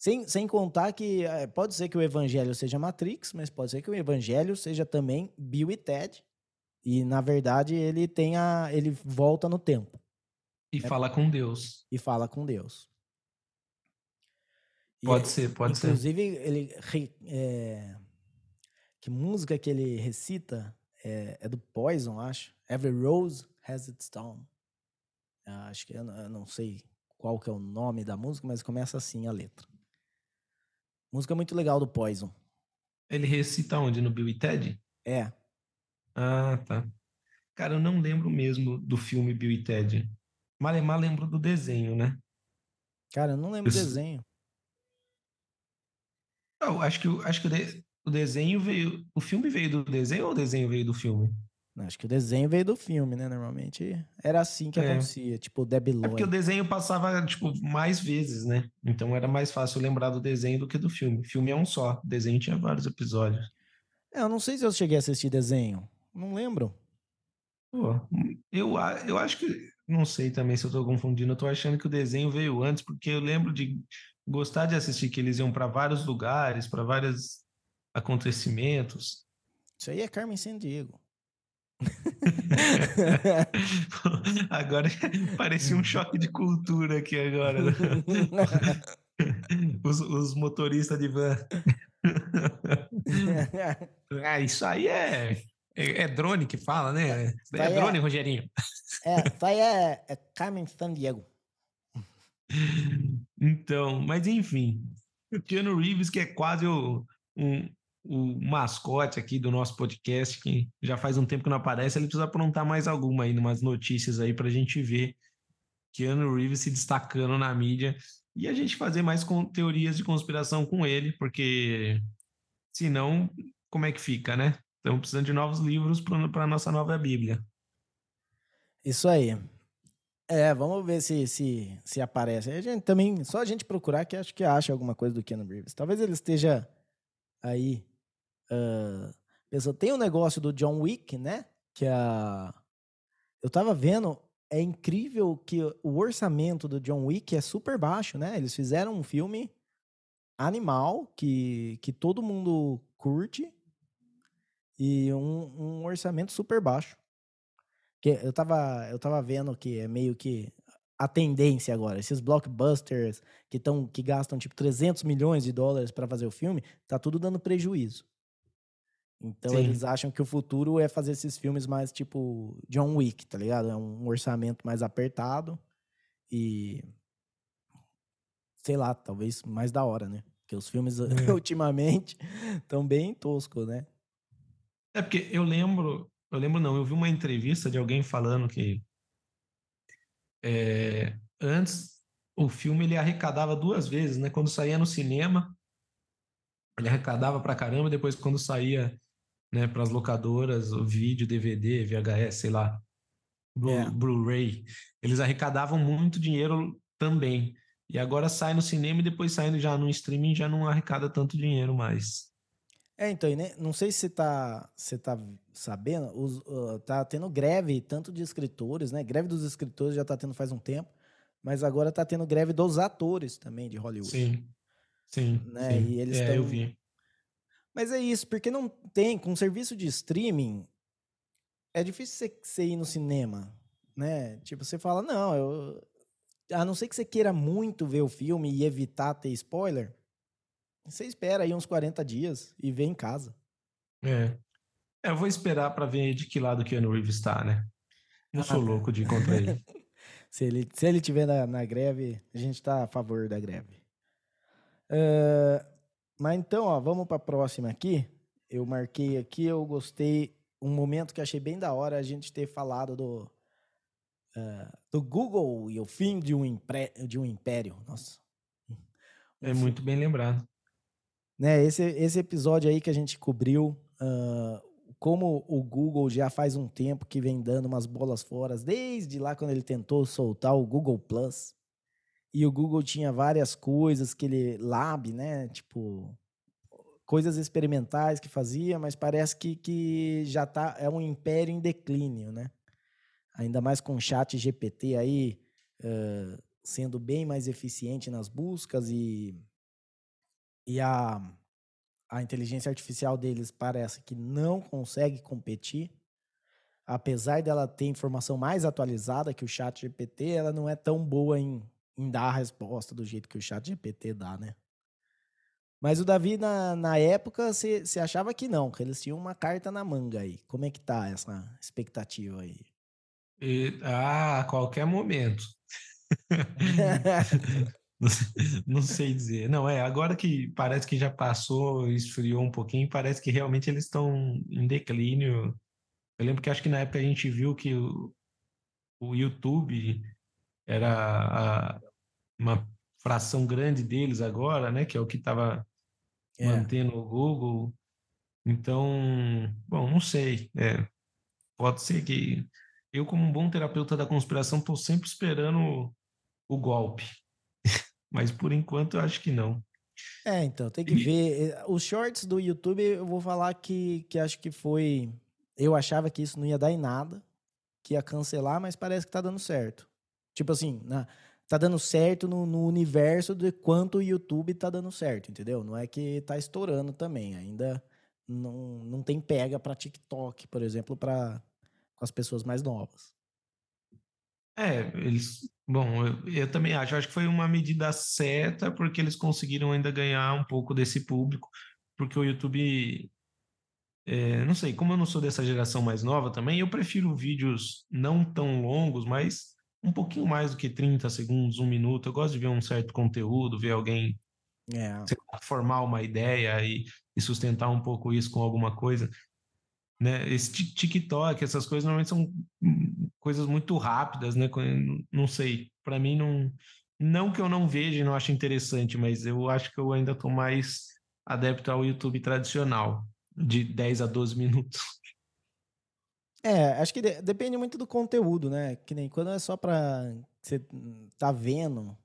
Sem, sem contar que é, pode ser que o evangelho seja Matrix, mas pode ser que o evangelho seja também Bill e Ted. E, na verdade, ele tem a, ele volta no tempo. E é, fala com Deus. E fala com Deus. Pode e, ser, pode inclusive, ser. Inclusive, ele. É, que música que ele recita é, é, do Poison, acho. Every Rose Has Its Stone. Ah, acho que eu, eu não sei qual que é o nome da música, mas começa assim a letra. Música muito legal do Poison. Ele recita onde? No Bill e Ted? É. Ah, tá. Cara, eu não lembro mesmo do filme Bill e Ted. Malemar lembro do desenho, né? Cara, eu não lembro do desenho. Eu acho que, acho que o, de, o desenho veio. O filme veio do desenho ou o desenho veio do filme? Acho que o desenho veio do filme, né? Normalmente era assim que é. acontecia, tipo Debbie Lloyd. É porque o desenho passava, tipo, mais vezes, né? Então era mais fácil lembrar do desenho do que do filme. O filme é um só, o desenho tinha vários episódios. É, eu não sei se eu cheguei a assistir desenho. Não lembro. Pô, eu, eu acho que. Não sei também se eu tô confundindo. Eu tô achando que o desenho veio antes, porque eu lembro de gostar de assistir que eles iam para vários lugares, para vários acontecimentos. Isso aí é Carmen Sandiego. [LAUGHS] agora [LAUGHS] parecia um choque de cultura aqui agora. [LAUGHS] Os, os motoristas de van. ah, isso aí é, é, é, drone que fala, né? É, é drone, Rogerinho. É, isso aí é, é Carmen San Diego. Então, mas enfim, o Keanu Reeves, que é quase o, um, o mascote aqui do nosso podcast, que já faz um tempo que não aparece, ele precisa aprontar mais alguma aí, umas notícias aí para a gente ver Keanu Reeves se destacando na mídia e a gente fazer mais com, teorias de conspiração com ele, porque senão, como é que fica, né? Estamos precisando de novos livros para a nossa nova Bíblia. Isso aí. É, vamos ver se, se, se aparece. A gente também, só a gente procurar que acho que acha alguma coisa do Keanu Reeves. Talvez ele esteja aí Uh, tem um negócio do John Wick, né? Que a. Eu tava vendo, é incrível que o orçamento do John Wick é super baixo, né? Eles fizeram um filme animal que, que todo mundo curte e um, um orçamento super baixo. Que eu tava, eu tava vendo que é meio que a tendência agora. Esses blockbusters que, tão, que gastam tipo 300 milhões de dólares para fazer o filme, tá tudo dando prejuízo. Então Sim. eles acham que o futuro é fazer esses filmes mais tipo John Wick, tá ligado? É um orçamento mais apertado e sei lá, talvez mais da hora, né? Porque os filmes é. [LAUGHS] ultimamente estão bem toscos, né? É porque eu lembro, eu lembro não, eu vi uma entrevista de alguém falando que é, antes o filme ele arrecadava duas vezes, né? Quando saía no cinema, ele arrecadava pra caramba, depois quando saía né, para as locadoras, o vídeo, DVD, VHS, sei lá, é. Blu-ray, eles arrecadavam muito dinheiro também. E agora sai no cinema e depois saindo já no streaming já não arrecada tanto dinheiro mais. É, então, né, não sei se você tá, você tá sabendo, os, uh, tá tendo greve tanto de escritores, né? Greve dos escritores já tá tendo faz um tempo, mas agora tá tendo greve dos atores também de Hollywood. Sim. Sim. Né? sim. E eles é, tão... eu vi. Mas é isso, porque não tem, com serviço de streaming, é difícil você, você ir no cinema, né? Tipo, você fala, não, eu, a não ser que você queira muito ver o filme e evitar ter spoiler, você espera aí uns 40 dias e vê em casa. É. é eu vou esperar para ver de que lado que o Reeves está, né? Não sou ah, louco de ir contra ele. [LAUGHS] se ele. Se ele tiver na, na greve, a gente está a favor da greve. Uh, mas então, ó, vamos para a próxima aqui. Eu marquei aqui, eu gostei. Um momento que achei bem da hora a gente ter falado do, uh, do Google e o fim de um, impre, de um império. Nossa. É muito bem lembrado. Né, esse, esse episódio aí que a gente cobriu, uh, como o Google já faz um tempo que vem dando umas bolas fora, desde lá quando ele tentou soltar o Google Plus. E o Google tinha várias coisas que ele lab, né? Tipo, coisas experimentais que fazia, mas parece que, que já tá é um império em declínio, né? ainda mais com o chat GPT aí uh, sendo bem mais eficiente nas buscas e, e a, a inteligência artificial deles parece que não consegue competir. Apesar dela ter informação mais atualizada que o chat GPT, ela não é tão boa em, em dar a resposta do jeito que o chat GPT dá, né? Mas o Davi, na, na época, você achava que não, que eles tinham uma carta na manga aí. Como é que tá essa expectativa aí? E, ah, a qualquer momento. [LAUGHS] não sei dizer. Não, é, agora que parece que já passou, esfriou um pouquinho, parece que realmente eles estão em declínio. Eu lembro que acho que na época a gente viu que o, o YouTube era a, uma fração grande deles agora, né? Que é o que estava é. mantendo o Google. Então, bom, não sei. É, pode ser que eu, como um bom terapeuta da conspiração, estou sempre esperando o, golpe. [LAUGHS] Mas por enquanto eu acho que não. É, então, tem que ver. Eh, os shorts do YouTube, eu vou falar que, que acho que foi. Eu achava que isso não ia dar em nada, que ia cancelar, mas parece que tá dando certo. Tipo assim, na, tá dando certo no, no, universo de quanto o YouTube tá dando certo, entendeu? Não é que tá estourando também. Ainda não, não tem pega para TikTok, por exemplo, para as pessoas mais novas. É, eles. Bom, eu, eu, também acho. Acho que foi uma medida certa, porque eles conseguiram ainda ganhar um pouco desse público, porque o YouTube. É, não sei, como eu não sou dessa geração mais nova também, eu prefiro vídeos não tão longos, mas um pouquinho mais do que 30 segundos, um minuto. Eu gosto de ver um certo conteúdo, ver alguém é. formar uma ideia e, e sustentar um pouco isso com alguma coisa né? Esse TikTok, essas coisas normalmente são coisas muito rápidas, né? Não sei, para mim não não que eu não veja e não ache interessante, mas eu acho que eu ainda tô mais adepto ao YouTube tradicional, de 10 a 12 minutos. É, acho que de, depende muito do conteúdo, né? Que nem quando é só para você tá vendo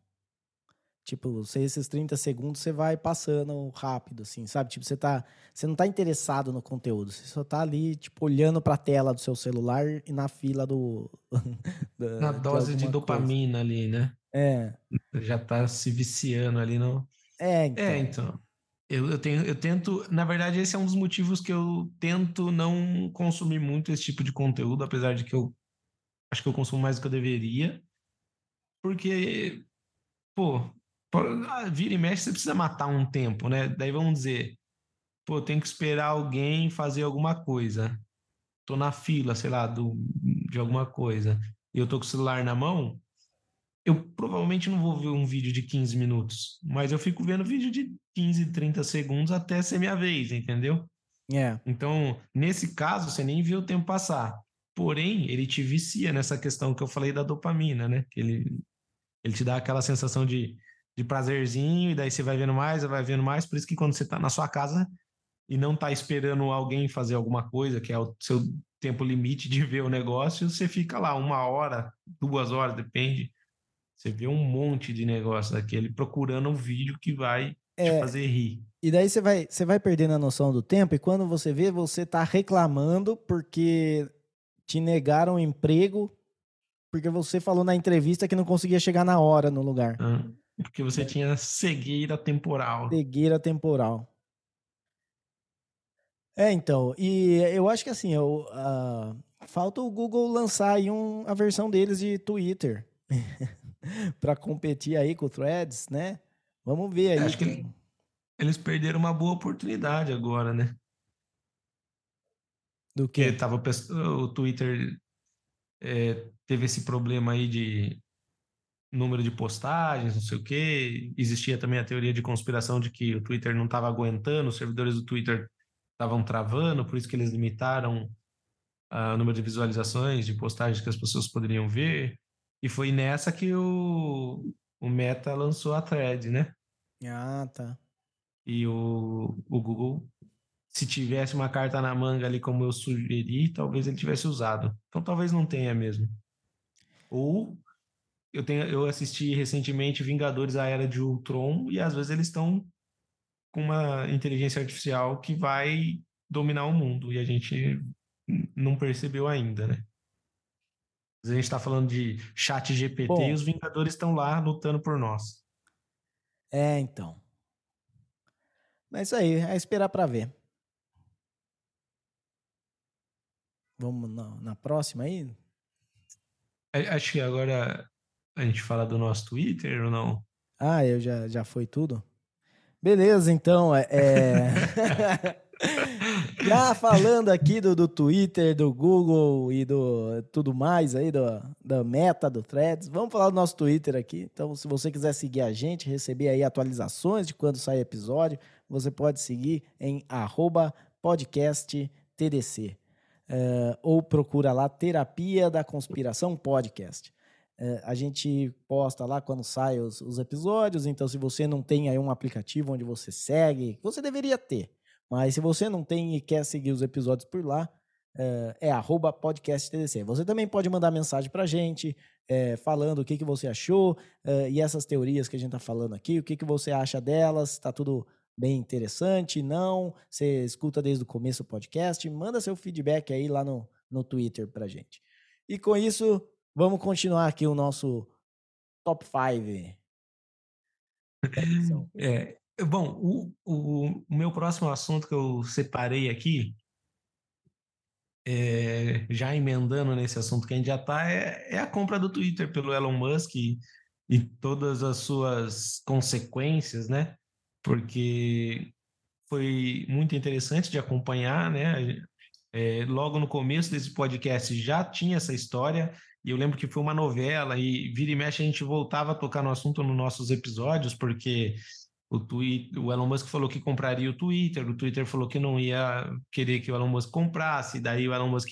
Tipo, você, esses 30 segundos você vai passando rápido, assim, sabe? Tipo, você, tá, você não tá interessado no conteúdo, você só tá ali, tipo, olhando pra tela do seu celular e na fila do. [LAUGHS] na dose de, de dopamina coisa. ali, né? É. Já tá se viciando ali no. É, então. É, então. Eu, eu, tenho, eu tento, na verdade, esse é um dos motivos que eu tento não consumir muito esse tipo de conteúdo, apesar de que eu acho que eu consumo mais do que eu deveria, porque, pô, ah, vira e mexe, você precisa matar um tempo, né? Daí vamos dizer, pô, tem que esperar alguém fazer alguma coisa. Tô na fila, sei lá, do, de alguma coisa, e eu tô com o celular na mão, eu provavelmente não vou ver um vídeo de 15 minutos, mas eu fico vendo vídeo de 15, 30 segundos até ser minha vez, entendeu? É. Então, nesse caso, você nem viu o tempo passar. Porém, ele te vicia nessa questão que eu falei da dopamina, né? Ele, ele te dá aquela sensação de de prazerzinho, e daí você vai vendo mais, vai vendo mais. Por isso que quando você está na sua casa e não está esperando alguém fazer alguma coisa, que é o seu tempo limite de ver o negócio, você fica lá uma hora, duas horas, depende. Você vê um monte de negócio daquele procurando um vídeo que vai é, te fazer rir. E daí você vai, você vai perdendo a noção do tempo e quando você vê, você tá reclamando porque te negaram emprego porque você falou na entrevista que não conseguia chegar na hora no lugar. Ah, porque você é. tinha cegueira temporal. Cegueira temporal. É, então, e eu acho que assim, eu, uh, falta o Google lançar aí um, a versão deles de Twitter [LAUGHS] [LAUGHS] para competir aí com o Threads, né? Vamos ver aí. Acho que eles perderam uma boa oportunidade agora, né? Do que? Tava, o Twitter é, teve esse problema aí de número de postagens, não sei o quê. Existia também a teoria de conspiração de que o Twitter não estava aguentando, os servidores do Twitter estavam travando, por isso que eles limitaram o número de visualizações, de postagens que as pessoas poderiam ver. E foi nessa que o, o Meta lançou a thread, né? Ah, tá. E o, o Google, se tivesse uma carta na manga ali, como eu sugeri, talvez ele tivesse usado. Então talvez não tenha mesmo. Ou eu, tenho, eu assisti recentemente Vingadores A Era de Ultron e às vezes eles estão com uma inteligência artificial que vai dominar o mundo e a gente não percebeu ainda, né? A gente está falando de chat GPT Bom, e os Vingadores estão lá lutando por nós. É, então. Mas é isso aí, é esperar para ver. Vamos na, na próxima aí? Acho que agora a gente fala do nosso Twitter ou não? Ah, eu já, já foi tudo? Beleza, então. É... [LAUGHS] [LAUGHS] [LAUGHS] já falando aqui do, do Twitter, do Google e do tudo mais aí, do, da meta do Threads, vamos falar do nosso Twitter aqui. Então, se você quiser seguir a gente, receber aí atualizações de quando sai episódio, você pode seguir em podcasttdc. É, ou procura lá Terapia da Conspiração Podcast. É, a gente posta lá quando saem os, os, episódios, então se você não tem aí um aplicativo onde você segue, você deveria ter. Mas se você não tem e quer seguir os episódios por lá, é, é arroba podcasttdc. Você também pode mandar mensagem pra gente, é, falando o que, que você achou é, e essas teorias que a gente tá falando aqui, o que, que você acha delas, tá tudo bem interessante, não? Você escuta desde o começo o podcast, manda seu feedback aí lá no, no Twitter pra gente. E com isso, Vamos continuar aqui o nosso top 5. É, [LAUGHS] bom, o, o, o, meu próximo assunto que eu separei aqui, é, já emendando nesse assunto que a gente já está, é, é, a compra do Twitter pelo Elon Musk e, e todas as suas consequências, né? Porque foi muito interessante de acompanhar, né? É, logo no começo desse podcast já tinha essa história e eu lembro que foi uma novela, e vira e mexe a gente voltava a tocar no assunto nos nossos episódios, porque o, Twitter, o Elon Musk falou que compraria o Twitter, o Twitter falou que não ia querer que o Elon Musk comprasse, daí o Elon Musk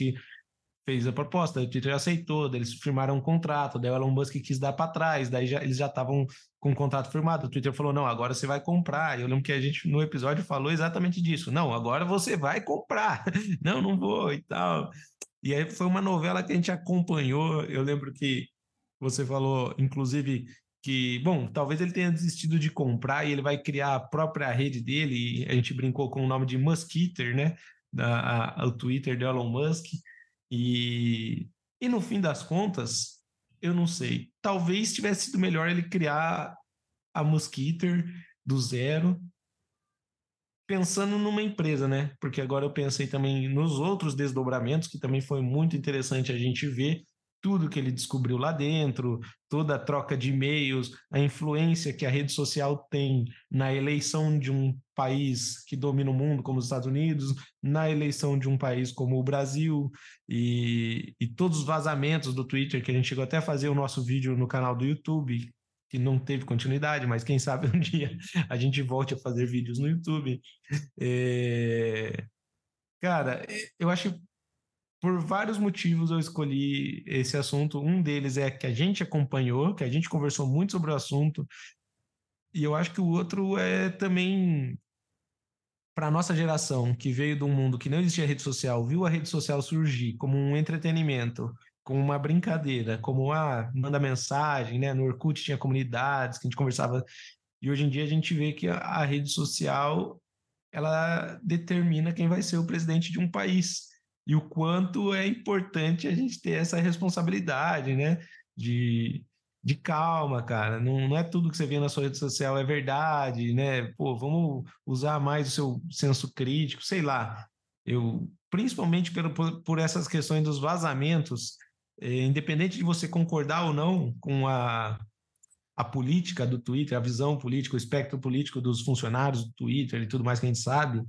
fez a proposta, o Twitter aceitou, daí eles firmaram um contrato, daí o Elon Musk quis dar para trás, daí já, eles já estavam com um contrato firmado, o Twitter falou, não, agora você vai comprar, eu lembro que a gente no episódio falou exatamente disso, não, agora você vai comprar, [LAUGHS] não, não vou e tal, e aí foi uma novela que a gente acompanhou. Eu lembro que você falou, inclusive, que, bom, talvez ele tenha desistido de comprar e ele vai criar a própria rede dele. A gente brincou com o nome de Muskiter, né? Da, a, o Twitter de Elon Musk. E, e no fim das contas, eu não sei. Talvez tivesse sido melhor ele criar a Muskiter do zero pensando numa empresa, né? Porque agora eu pensei também nos outros desdobramentos, que também foi muito interessante a gente ver tudo que ele descobriu lá dentro, toda a troca de e-mails, a influência que a rede social tem na eleição de um país que domina o mundo, como os Estados Unidos, na eleição de um país como o Brasil, e, e todos os vazamentos do Twitter, que a gente chegou até a fazer o nosso vídeo no canal do YouTube, que não teve continuidade, mas quem sabe um [LAUGHS] dia a gente volte a fazer vídeos no YouTube. É... Cara, eu acho que por vários motivos eu escolhi esse assunto. Um deles é que a gente acompanhou, que a gente conversou muito sobre o assunto, e eu acho que o outro é também para nossa geração, que veio de um mundo que não existia rede social, viu a rede social surgir como um entretenimento como uma brincadeira, como ah, manda mensagem, né? No Orkut tinha comunidades que a gente conversava. E hoje em dia a gente vê que a rede social ela determina quem vai ser o presidente de um país e o quanto é importante a gente ter essa responsabilidade, né? De, de calma, cara. Não, não é tudo que você vê na sua rede social é verdade, né? Pô, vamos usar mais o seu senso crítico, sei lá. Eu, principalmente por, por, por essas questões dos vazamentos, é, independente de você concordar ou não com a, a política do Twitter, a visão política, o espectro político dos funcionários do Twitter e tudo mais que a gente sabe,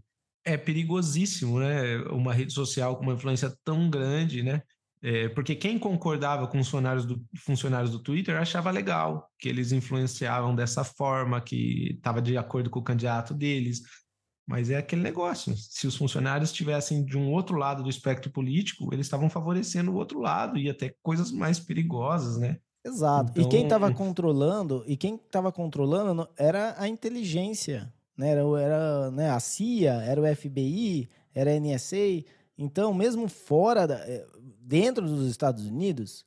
é perigosíssimo, né? Uma rede social com uma influência tão grande, né? É, porque quem concordava com os funcionários do, funcionários do Twitter achava legal que eles influenciavam dessa forma, que estava de acordo com o candidato deles. Mas é aquele negócio: se os funcionários estivessem de um outro lado do espectro político, eles estavam favorecendo o outro lado e até coisas mais perigosas, né? Exato. Então... E quem estava então controlando, e quem estava controlando era a inteligência, né? Era, era né, a CIA, era o FBI, era a NSA. Então, mesmo fora, da, eh, dentro dos Estados Unidos,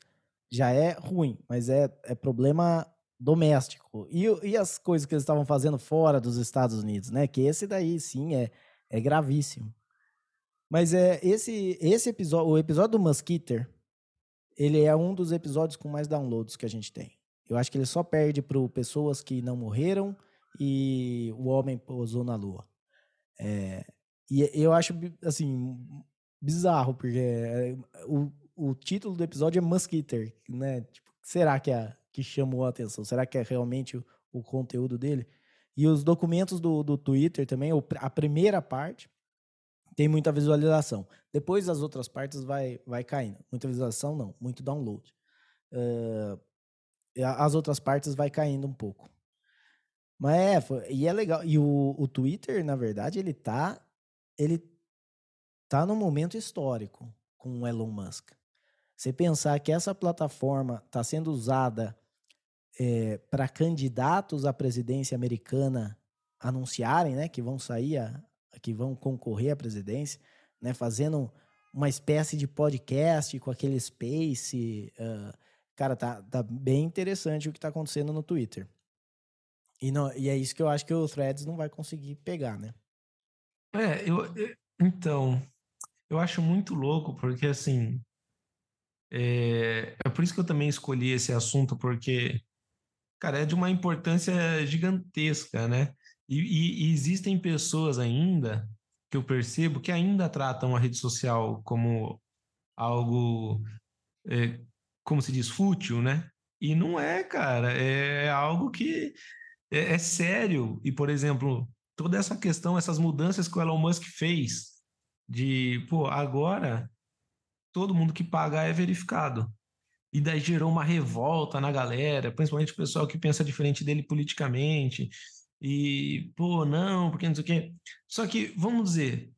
já é ruim, mas é, é problema doméstico. E, e as coisas que eles estavam fazendo fora dos Estados Unidos, né? Que esse daí, sim, é, é gravíssimo. Mas é esse, esse episódio, o episódio do Mosquiter, ele é um dos episódios com mais downloads que a gente tem. Eu acho que ele só perde para pessoas que não morreram e o homem pousou na lua. É, e eu acho, assim, bizarro, porque é, o, o título do episódio é Mosquiter, né? Tipo, será que, é, que chamou a atenção? Será que é realmente o, o conteúdo dele? E os documentos do, do Twitter também, a primeira parte, tem muita visualização. Depois as outras partes vai, vai caindo. Muita visualização não, muito download. Uh, as outras partes vai caindo um pouco. Mas é, foi, e é legal. E o, o Twitter, na verdade, ele tá. Ele tá num momento histórico com o Elon Musk. Você pensar que essa plataforma está sendo usada é, para candidatos à presidência americana anunciarem, né, que vão sair a, que vão concorrer à presidência, né, fazendo uma espécie de podcast com aquele space. Uh, cara, tá, tá bem interessante o que tá acontecendo no Twitter. E, não, e é isso que eu acho que o Threads não vai conseguir pegar, né? É, eu, então, eu acho muito louco, porque assim. É, é por isso que eu também escolhi esse assunto, porque, cara, é de uma importância gigantesca, né? E, e, e, existem pessoas ainda que eu percebo que ainda tratam a rede social como algo, é, como se diz, fútil, né? E não é, cara. É algo que é, é sério. E, por exemplo, toda essa questão, essas mudanças que o Elon Musk fez, de, pô, agora todo mundo que paga é verificado. E daí gerou uma revolta na galera, principalmente o pessoal que pensa diferente dele politicamente e, pô, não, porque não sei o quê. Só que, vamos dizer,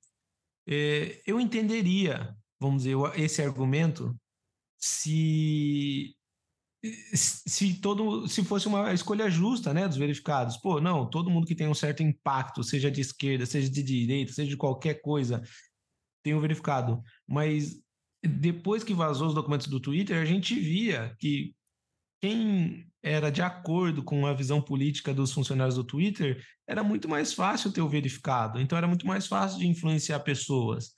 é, eu entenderia, vamos dizer, esse argumento se se todo se fosse uma escolha justa, né, dos verificados. Pô, não, todo mundo que tem um certo impacto, seja de esquerda, seja de direita, seja de qualquer coisa, tem um verificado. Mas depois que vazou os documentos do Twitter, a gente via que quem era de acordo com a visão política dos funcionários do Twitter, era muito mais fácil ter o verificado. Então era muito mais fácil de influenciar pessoas.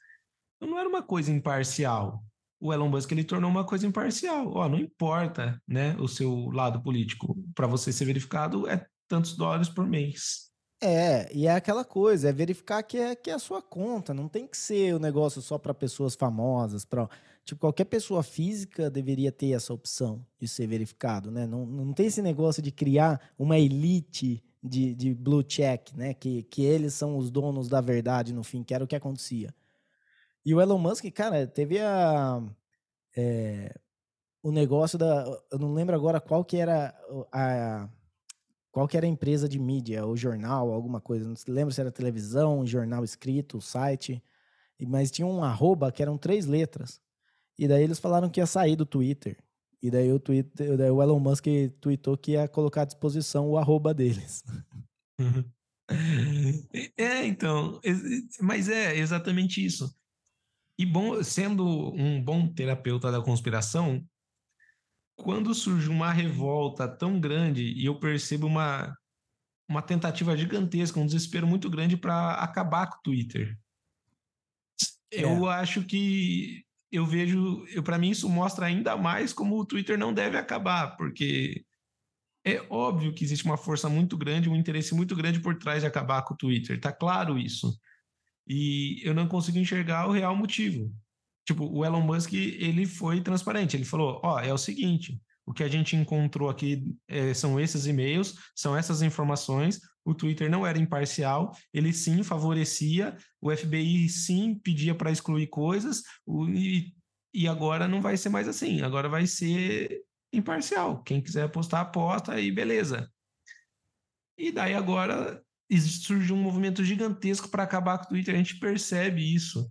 Então não era uma coisa imparcial. O Elon Musk ele tornou uma coisa imparcial. Ó, não importa, né, o seu lado político. Para você ser verificado é tantos dólares por mês. É, e é aquela coisa, é verificar que é, que é a sua conta, não tem que ser o um negócio só para pessoas famosas, para Tipo, qualquer pessoa física deveria ter essa opção de ser verificado, né? Não, não tem esse negócio de criar uma elite de, de blue check, né? Que, que eles são os donos da verdade no fim, que era o que acontecia. E o Elon Musk, cara, teve a... É, o negócio da... Eu não lembro agora qual que era a... Qual que era a empresa de mídia, o jornal, alguma coisa. Não lembro se era televisão, jornal escrito, site. Mas tinha um arroba que eram três letras. E daí eles falaram que ia sair do Twitter. E daí o, Twitter, daí o Elon Musk tweetou que ia colocar à disposição o arroba deles. [LAUGHS] É, então, mas é exatamente isso. E bom, sendo um bom terapeuta da conspiração, quando surge uma revolta tão grande e eu percebo uma, uma tentativa gigantesca, um desespero muito grande para acabar com o Twitter. É. Eu acho que eu vejo, eu para mim isso mostra ainda mais como o Twitter não deve acabar, porque é óbvio que existe uma força muito grande, um interesse muito grande por trás de acabar com o Twitter, tá claro isso. E eu não consigo enxergar o real motivo. Tipo, o Elon Musk, ele foi transparente, ele falou, ó, oh, é o seguinte, o que a gente encontrou aqui é, são esses e-mails, são essas informações, o Twitter não era imparcial, ele sim favorecia, o FBI sim pedia para excluir coisas, o, e, e agora não vai ser mais assim, agora vai ser imparcial. Quem quiser apostar, aposta e beleza. E daí agora surge um movimento gigantesco para acabar com o Twitter, a gente percebe isso.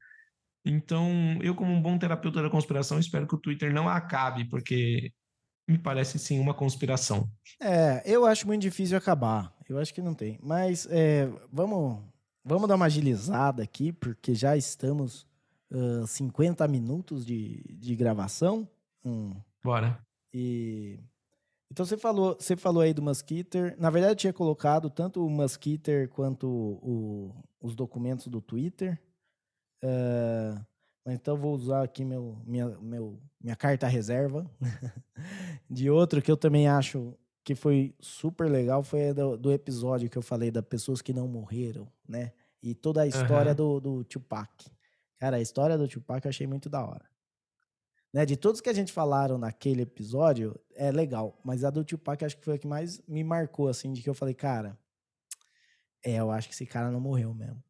Então, eu, como um bom terapeuta da conspiração, espero que o Twitter não acabe, porque me parece sim uma conspiração. É, eu acho muito difícil acabar. Eu acho que não tem. Mas é, vamos, vamos dar uma agilizada aqui, porque já estamos uh, 50 minutos de, de gravação. Hum. Bora. E então você falou, você falou aí do Muskeeter. Na verdade, eu tinha colocado tanto o Muskeeter quanto o, os documentos do Twitter. Uh, então vou usar aqui meu, minha, meu, minha carta reserva [LAUGHS] de outro que eu também acho que foi super legal foi do, do, episódio que eu falei das pessoas que não morreram, né? E toda a história uhum. do, do Tupac. Cara, a história do Tupac eu achei muito da hora. Né, de todos que a gente falaram naquele episódio, é legal. Mas a do Tupac acho que foi a que mais me marcou, assim, de que eu falei, cara, é, eu acho que esse cara não morreu mesmo.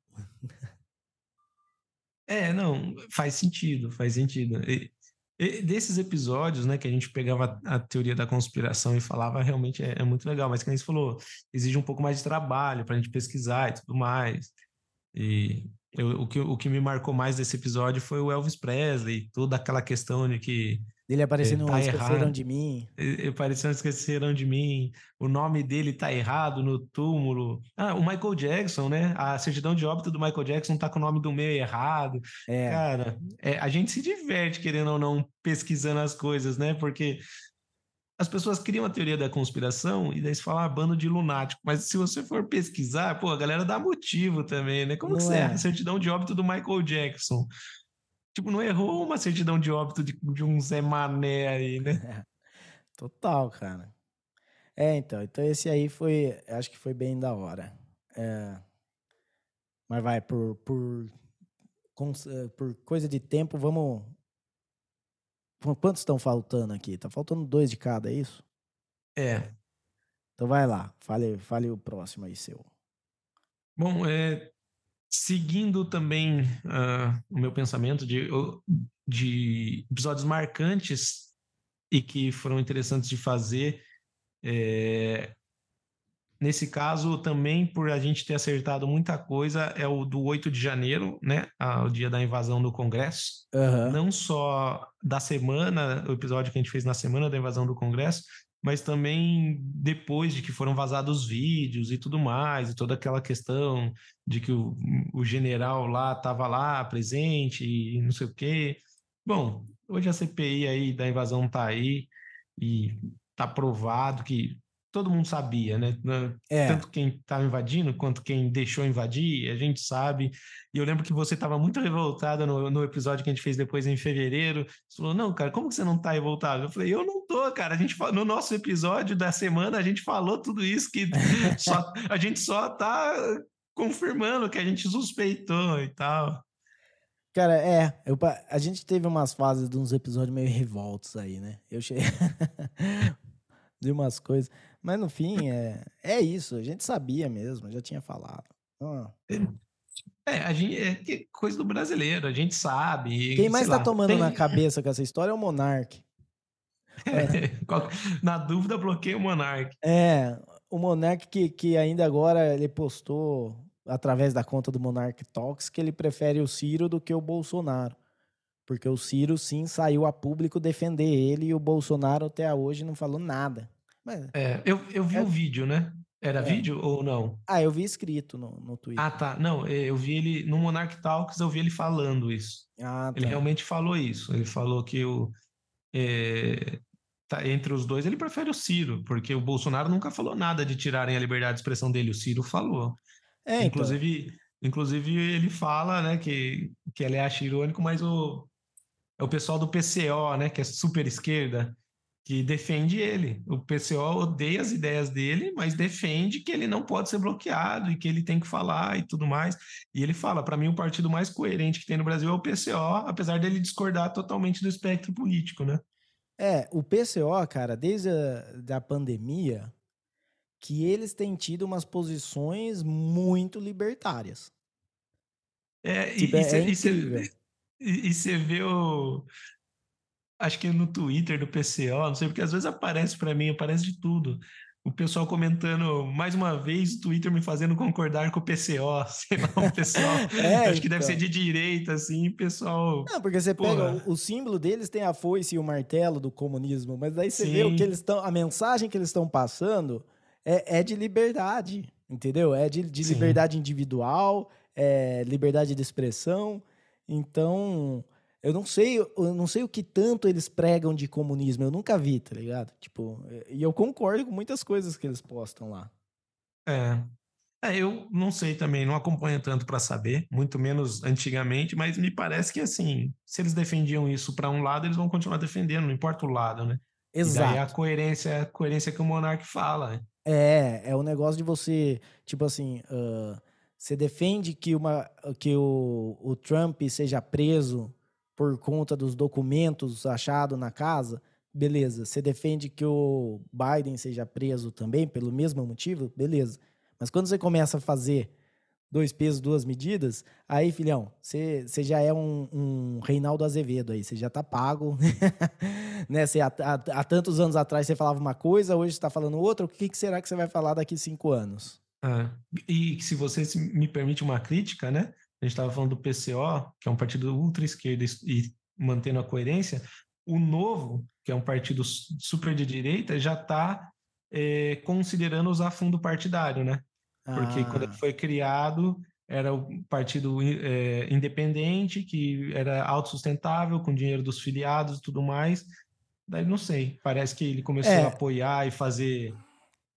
É, não, faz sentido, faz sentido. E, e desses episódios, né, que a gente pegava a teoria da conspiração e falava, realmente é, é muito legal, mas como você falou, exige um pouco mais de trabalho para a gente pesquisar e tudo mais. E eu, o, que, o que me marcou mais desse episódio foi o Elvis Presley, toda aquela questão de que ele aparecendo tá no Esqueceram errado. de Mim. Aparecendo Esqueceram de Mim. O nome dele tá errado no túmulo. Ah, o Michael Jackson, né? A certidão de óbito do Michael Jackson tá com o nome do meio errado. É. Cara, é, a gente se diverte, querendo ou não, pesquisando as coisas, né? Porque as pessoas criam a teoria da conspiração e daí se fala ah, bando de lunático. Mas se você for pesquisar, pô, a galera dá motivo também, né? Como não que é. é a certidão de óbito do Michael Jackson? Tipo, não errou uma certidão de óbito de, de um Zé Mané aí, né? [LAUGHS] Total, cara. É, então. Então esse aí foi. Acho que foi bem da hora. É, mas vai, por, por, eh, por coisa de tempo, vamos. Quantos estão faltando aqui? Tá faltando dois de cada, é isso? É. Então vai lá, fale, fale o próximo aí, seu. Bom, é, seguindo também uh, o meu pensamento de, de episódios marcantes e que foram interessantes de fazer, é, nesse caso também por a gente ter acertado muita coisa é o do 8 de janeiro, né, o dia da invasão do Congresso, uhum. não só da semana, o episódio que a gente fez na semana da invasão do Congresso, mas também depois de que foram vazados vídeos e tudo mais, e toda aquela questão de que o, o general lá estava lá presente e não sei o quê. Bom, hoje a CPI aí da invasão está aí e está provado que todo mundo sabia, né? É. Tanto quem estava invadindo quanto quem deixou invadir, a gente sabe. E eu lembro que você estava muito revoltada no, no, episódio que a gente fez depois em fevereiro. Você falou, não, cara, como que você não está revoltado? Eu falei, eu não tô, cara. A gente no nosso episódio da semana a gente falou tudo isso que [LAUGHS] só, a gente só está confirmando que a gente suspeitou e tal. Cara, é, eu, a gente teve umas fases de uns episódios meio revoltos aí, né? Eu cheguei [LAUGHS] de umas coisas. Mas no fim, é, é isso. A gente sabia mesmo, já tinha falado. Ah. É, a gente, é coisa do brasileiro, a gente sabe. Quem mais tá lá, tomando tem... na cabeça com essa história é o Monark. [LAUGHS] É. na dúvida, bloqueia o Monark. É, o Monark que, que ainda agora ele postou através da conta do Monark Talks que ele prefere o Ciro do que o Bolsonaro. Porque o Ciro, sim, saiu a público defender ele e o Bolsonaro até hoje não falou nada. Mas, é, eu, eu vi o é... um vídeo, né? Era É. vídeo ou não? Ah, eu vi escrito no, no Twitter. Ah, tá. Não, eh, eu vi ele no Monarch Talks, eu vi ele falando isso. Ah, Ele tá. realmente falou isso. Ele falou que o eh, tá, entre os dois ele prefere o Ciro, porque o Bolsonaro nunca falou nada de tirarem a liberdade de expressão dele. O Ciro falou. É, então. Inclusive, inclusive ele fala, né, que, que ele acha irônico, mas o, é o pessoal do PCO, né, que é super esquerda, que defende ele. O PCO odeia as ideias dele, mas defende que ele não pode ser bloqueado e que ele tem que falar e tudo mais. E ele fala, para mim, o partido mais coerente que tem no Brasil é o PCO, apesar dele discordar totalmente do espectro político, né? É, o PCO, cara, desde a da pandemia, que eles têm tido umas posições muito libertárias. É, e, Tipo, e é- é e e- e você vê o. Acho que no Twitter do PCO, não sei, porque às vezes aparece para mim, aparece de tudo. O pessoal comentando, mais uma vez, o Twitter me fazendo concordar com o PCO, [LAUGHS] sei lá, o pessoal. [LAUGHS] É, acho que deve então. ser de direita, assim, pessoal. Não, porque você pega Porra. o, o símbolo deles tem a foice e o martelo do comunismo, mas aí você vê o Sim. que eles estão, a mensagem que eles estão passando é, é de liberdade, entendeu? É de, de Sim. liberdade individual, é liberdade de expressão. Então, eu não sei, eu não sei o que tanto eles pregam de comunismo, eu nunca vi, tá ligado? Tipo, e eu concordo com muitas coisas que eles postam lá. É. É, eu não sei também, não acompanho tanto para saber, muito menos antigamente, mas me parece que assim, se eles defendiam isso para um lado, eles vão continuar defendendo, não importa o lado, né? E daí a Exato. coerência, a coerência que o Monark fala, né? É, é o negócio de você, tipo assim, ah, você defende que, uma, que o, o Trump seja preso por conta dos documentos achados na casa, beleza. Você defende que o Biden seja preso também pelo mesmo motivo, beleza. Mas quando você começa a fazer dois pesos, duas medidas, aí, filhão, você já é um, um Reinaldo Azevedo aí, você já tá pago. [LAUGHS] né? Você, há, há- há tantos anos atrás você falava uma coisa, hoje você tá falando outra, o que, que será que você vai falar daqui cinco anos? Ah, e se você me permite uma crítica, né? A gente estava falando do PCO, que é um partido ultra-esquerda e, e mantendo a coerência. O Novo, que é um partido su- super de direita, já está considerando usar fundo partidário, né? Porque quando ele Ah, foi criado, era o partido eh, independente, que era autossustentável, com dinheiro dos filiados e tudo mais. Daí não sei, parece que ele começou É. a apoiar e fazer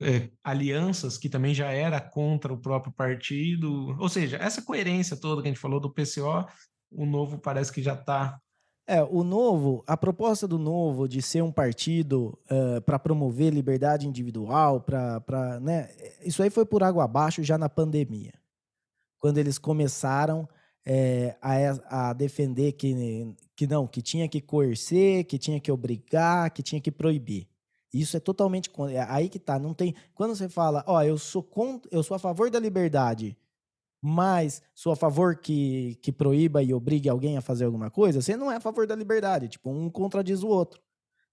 eh, alianças que também já era contra o próprio partido. Ou seja, essa coerência toda que a gente falou do PCO, o novo parece que já está. É, o novo, a proposta do novo de ser um partido para promover liberdade individual, para, né, isso aí foi por água abaixo já na pandemia, quando eles começaram é, a, a defender que, que não, que tinha que coercer, que tinha que obrigar, que tinha que proibir. Isso é totalmente é aí que tá, não tem. Quando você fala, ó, eu sou contra, eu sou a favor da liberdade, mas sou a favor que, que proíba e obrigue alguém a fazer alguma coisa, você não é a favor da liberdade. Tipo, um contradiz o outro.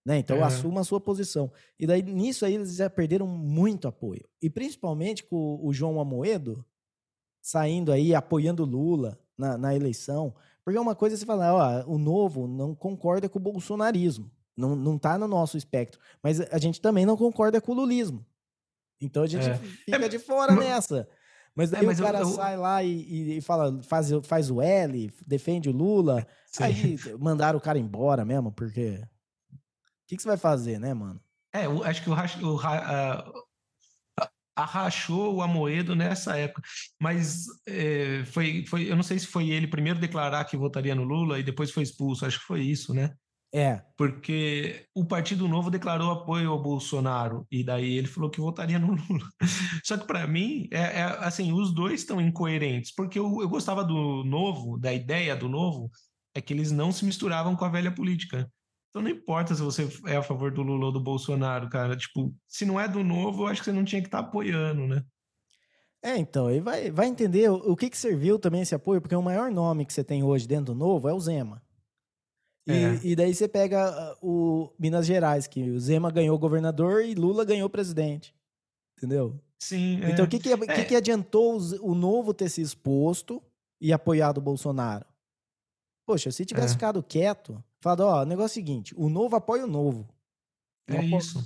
Né? Então, É. assuma a sua posição. E daí, nisso aí, eles já perderam muito apoio. E principalmente com o João Amoedo saindo aí, apoiando Lula na, na eleição. Porque uma coisa é você falar, ó, o novo não concorda com o bolsonarismo. Não, não tá no nosso espectro. Mas a gente também não concorda com o lulismo. Então a gente É. fica É, de fora ma- nessa. Mas daí É, mas o eu- cara eu- sai lá e, e- fala, faz, faz o L, defende o Lula. Sim. Aí [LAUGHS] mandaram o cara embora mesmo, porque. O que, que você vai fazer, né, mano? É, eu acho que o, o a- arrachou o Amoedo nessa época, mas é, foi, foi, eu não sei se foi ele primeiro declarar que votaria no Lula e depois foi expulso, acho que foi isso, né? É, Porque o Partido Novo declarou apoio ao Bolsonaro e daí ele falou que votaria no [LAUGHS] Lula. Só que para mim, é, é, assim, os dois estão incoerentes, porque eu, eu gostava do Novo, da ideia do Novo, é que eles não se misturavam com a velha política. Então não importa se você é a favor do Lula ou do Bolsonaro, cara. Tipo, se não é do Novo, eu acho que você não tinha que estar apoiando, né? É, então, aí vai, vai entender o, o que, que serviu também esse apoio, porque o maior nome que você tem hoje dentro do Novo é o Zema. E, É. e daí você pega ah, o Minas Gerais, que o Zema ganhou governador e Lula ganhou presidente. Entendeu? Sim. é. Então, o que, que, que É. que adiantou o Novo ter se exposto e apoiado o Bolsonaro? Poxa, se tivesse É. ficado quieto, falado, ó, o negócio é o seguinte, o Novo apoia o Novo. É isso.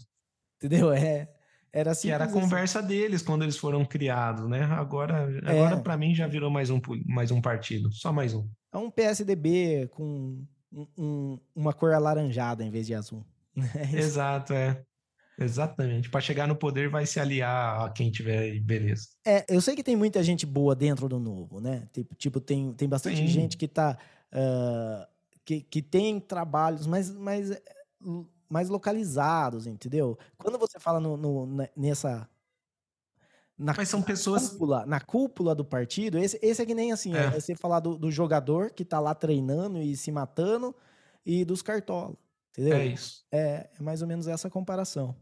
Entendeu? É, Era que era a assim. conversa deles quando eles foram criados, né? Agora, agora É. para mim já virou mais um, mais um partido, só mais um. É um PSDB com um- um- uma cor alaranjada em vez de azul. [LAUGHS] É. Exato, é. Exatamente. Para chegar no poder vai se aliar a quem tiver aí, beleza. É, eu sei que tem muita gente boa dentro do novo, né? Tipo, tipo, tem, tem bastante Sim. gente que tá. ah, que, que tem trabalhos mais, mais, mais localizados, entendeu? Quando você fala no, no- nessa. Na Mas são pessoas cúpula, na cúpula do partido, esse, esse é que nem assim, é. É. você falar do, do jogador que tá lá treinando e se matando e dos cartola, entendeu? É isso. É, é mais ou menos essa comparação.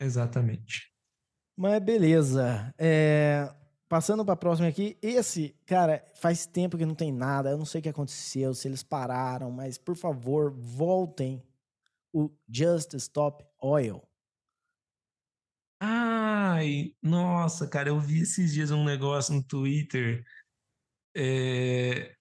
Exatamente. Mas beleza. É, passando para próxima aqui, esse, cara, faz tempo que não tem nada. Eu não sei o que aconteceu, se eles pararam, mas por favor, voltem o Just Stop Oil. Ai, nossa, cara, eu vi esses dias um negócio no Twitter. é,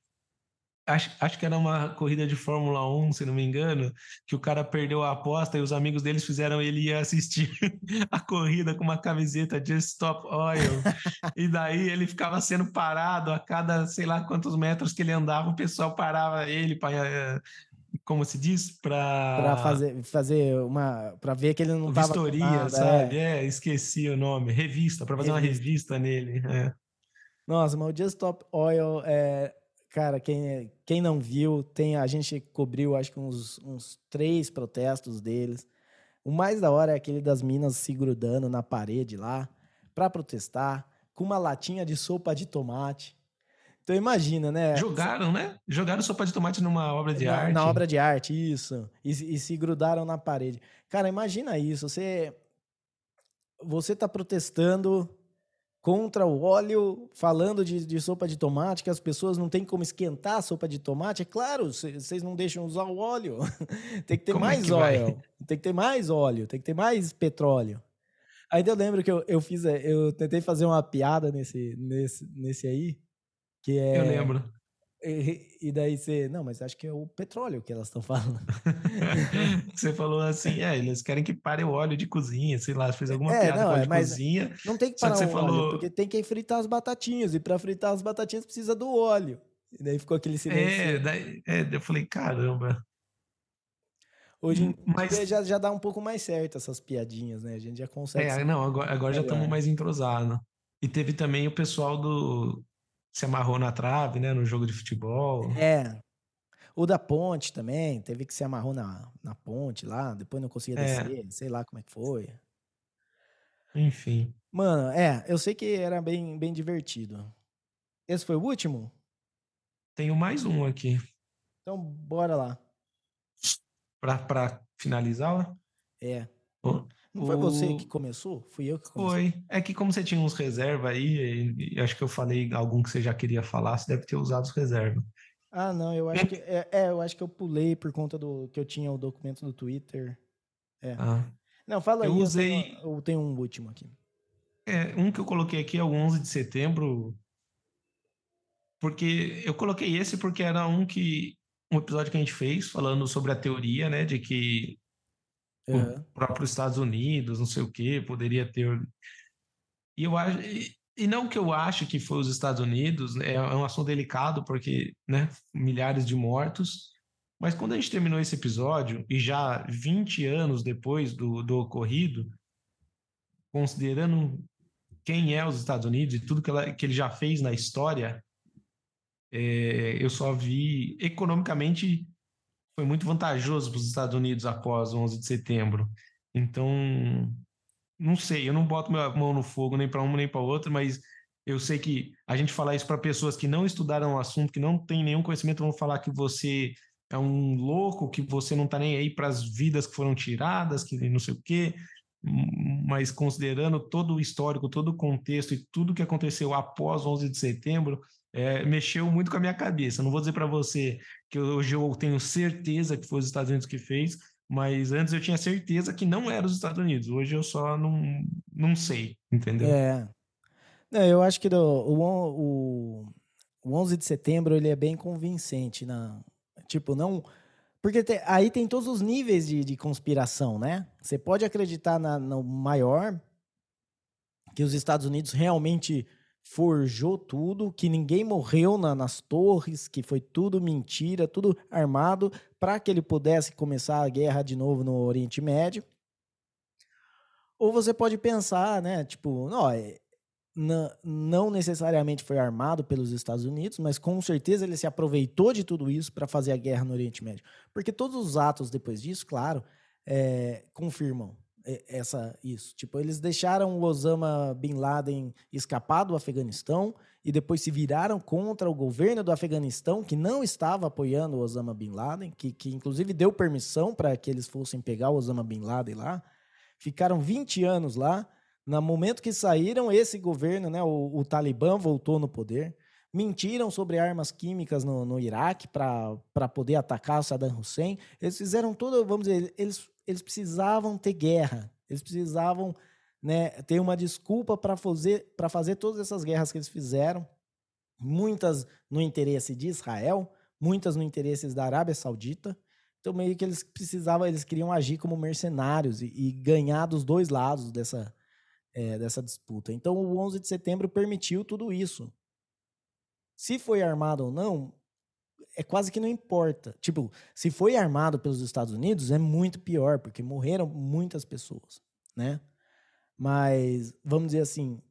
Acho, acho que era uma corrida de Fórmula 1, se não me engano, que o cara perdeu a aposta e os amigos deles fizeram ele ir assistir [LAUGHS] a corrida com uma camiseta Just Stop Oil. E daí ele ficava sendo parado a cada sei lá quantos metros que ele andava, o pessoal parava ele para, como se diz, Para para fazer, fazer uma. para ver que ele não tava. com vistoria, nada, sabe? é. É, esqueci o nome. Revista, para fazer uma Revista. revista nele. é. Nossa, mas o Just Stop Oil é. Cara, quem, quem não viu, tem a gente cobriu acho que uns, uns três protestos deles. O mais da hora é aquele das minas se grudando na parede lá pra protestar, com uma latinha de sopa de tomate. Então imagina, né? Jogaram, né? Jogaram sopa de tomate numa obra de na, arte. na obra de arte, isso. E, se- e se grudaram na parede. Cara, imagina isso. Você, você tá protestando contra o óleo, falando de, de sopa de tomate, que as pessoas não têm como esquentar a sopa de tomate. É claro, vocês não deixam usar o óleo. [LAUGHS] tem que ter Como é mais que vai? óleo. Tem que ter mais óleo, tem que ter mais petróleo. Ainda eu lembro que eu, eu fiz, eh, eu tentei fazer uma piada nesse, nesse, nesse aí, que é... Eu lembro. E, e daí você, não, mas acho que é o petróleo que elas estão falando. [LAUGHS] Você falou assim, é, eles querem que pare o óleo de cozinha, sei lá, fez alguma É, piada não, com óleo é, de cozinha. Não tem que que parar você o óleo, falou- porque tem que fritar as batatinhas, e para fritar as batatinhas precisa do óleo. E daí ficou aquele silêncio. É, daí, é, eu falei, caramba. Hoje em mas- já, já dá um pouco mais certo essas piadinhas, né? A gente já consegue. É, não, agora, agora já estamos mais entrosados. E teve também o pessoal do. Se amarrou na trave, né? No jogo de futebol. É. O da ponte também, teve que se amarrou na, na ponte lá, depois não conseguia É. descer, sei lá como é que foi. Enfim. Mano, é, eu sei que era bem, bem divertido. Esse foi o último? Tenho mais um aqui. Então bora lá. Para finalizar, ó. É. Ô, Não foi você que começou? Fui eu que comecei. Foi. É que como você tinha uns reserva aí, e, e acho que eu falei algum que você já queria falar, você deve ter usado os reserva. Ah, não, eu acho que é, é, eu acho que eu pulei por conta do que eu tinha o documento do Twitter. Ah. Não, fala Eu aí, usei- eu, tenho, eu tenho um último aqui. É, um que eu coloquei aqui é o 11 de setembro, porque eu coloquei esse porque era um que um episódio que a gente fez falando sobre a teoria, né, de que Aham. o próprio Estados Unidos, não sei o quê, poderia ter. E eu acho. E, e não que eu acho que foi os Estados Unidos, né, é um assunto delicado, porque, né, milhares de mortos. Mas quando a gente terminou esse episódio, e já 20 anos depois do, do ocorrido, considerando quem é os Estados Unidos e tudo que, ela, que ele já fez na história, é, eu só vi economicamente foi muito vantajoso para os Estados Unidos após o 11 de setembro. Então, não sei, eu não boto minha mão no fogo nem para uma nem para outra, mas eu sei que a gente falar isso para pessoas que não estudaram o assunto, que não têm nenhum conhecimento, vão falar que você é um louco, que você não está nem aí para as vidas que foram tiradas, que não sei o quê. Mas considerando todo o histórico, todo o contexto e tudo que aconteceu após o 11 de setembro, é, mexeu muito com a minha cabeça. Não vou dizer para você que hoje eu tenho certeza que foi os Estados Unidos que fez, mas antes eu tinha certeza que não era os Estados Unidos. Hoje eu só não, não sei, entendeu? É. Não, eu acho que do, o, o, o 11 de setembro ele é bem convincente. Na, tipo, não, Porque te, aí tem todos os níveis de, de conspiração, né? Você pode acreditar na, no maior, que os Estados Unidos realmente forjou tudo, que ninguém morreu na, nas torres, que foi tudo mentira, tudo armado para que ele pudesse começar a guerra de novo no Oriente Médio. Ou você pode pensar, né, tipo, não, é, não necessariamente foi armado pelos Estados Unidos, mas com certeza ele se aproveitou de tudo isso para fazer a guerra no Oriente Médio. Porque todos os atos depois disso, claro, é, confirmam essa isso. Tipo, eles deixaram o Osama Bin Laden escapar do Afeganistão e depois se viraram contra o governo do Afeganistão, que não estava apoiando o Osama Bin Laden, que, que inclusive deu permissão para que eles fossem pegar o Osama Bin Laden lá. Ficaram 20 anos lá. No momento que saíram, esse governo, né, o, o Talibã voltou no poder. Mentiram sobre armas químicas no, no Iraque para poder atacar o Saddam Hussein. Eles fizeram tudo, vamos dizer, eles eles precisavam ter guerra, eles precisavam né, ter uma desculpa para fazer, fazer todas essas guerras que eles fizeram, muitas no interesse de Israel, muitas no interesse da Arábia Saudita. Então, meio que eles precisavam, eles queriam agir como mercenários e, e ganhar dos dois lados dessa, é, dessa disputa. Então, o 11 de setembro permitiu tudo isso. Se foi armado ou não, é quase que não importa. Tipo, se foi armado pelos Estados Unidos, é muito pior, porque morreram muitas pessoas, né? Mas, vamos dizer assim,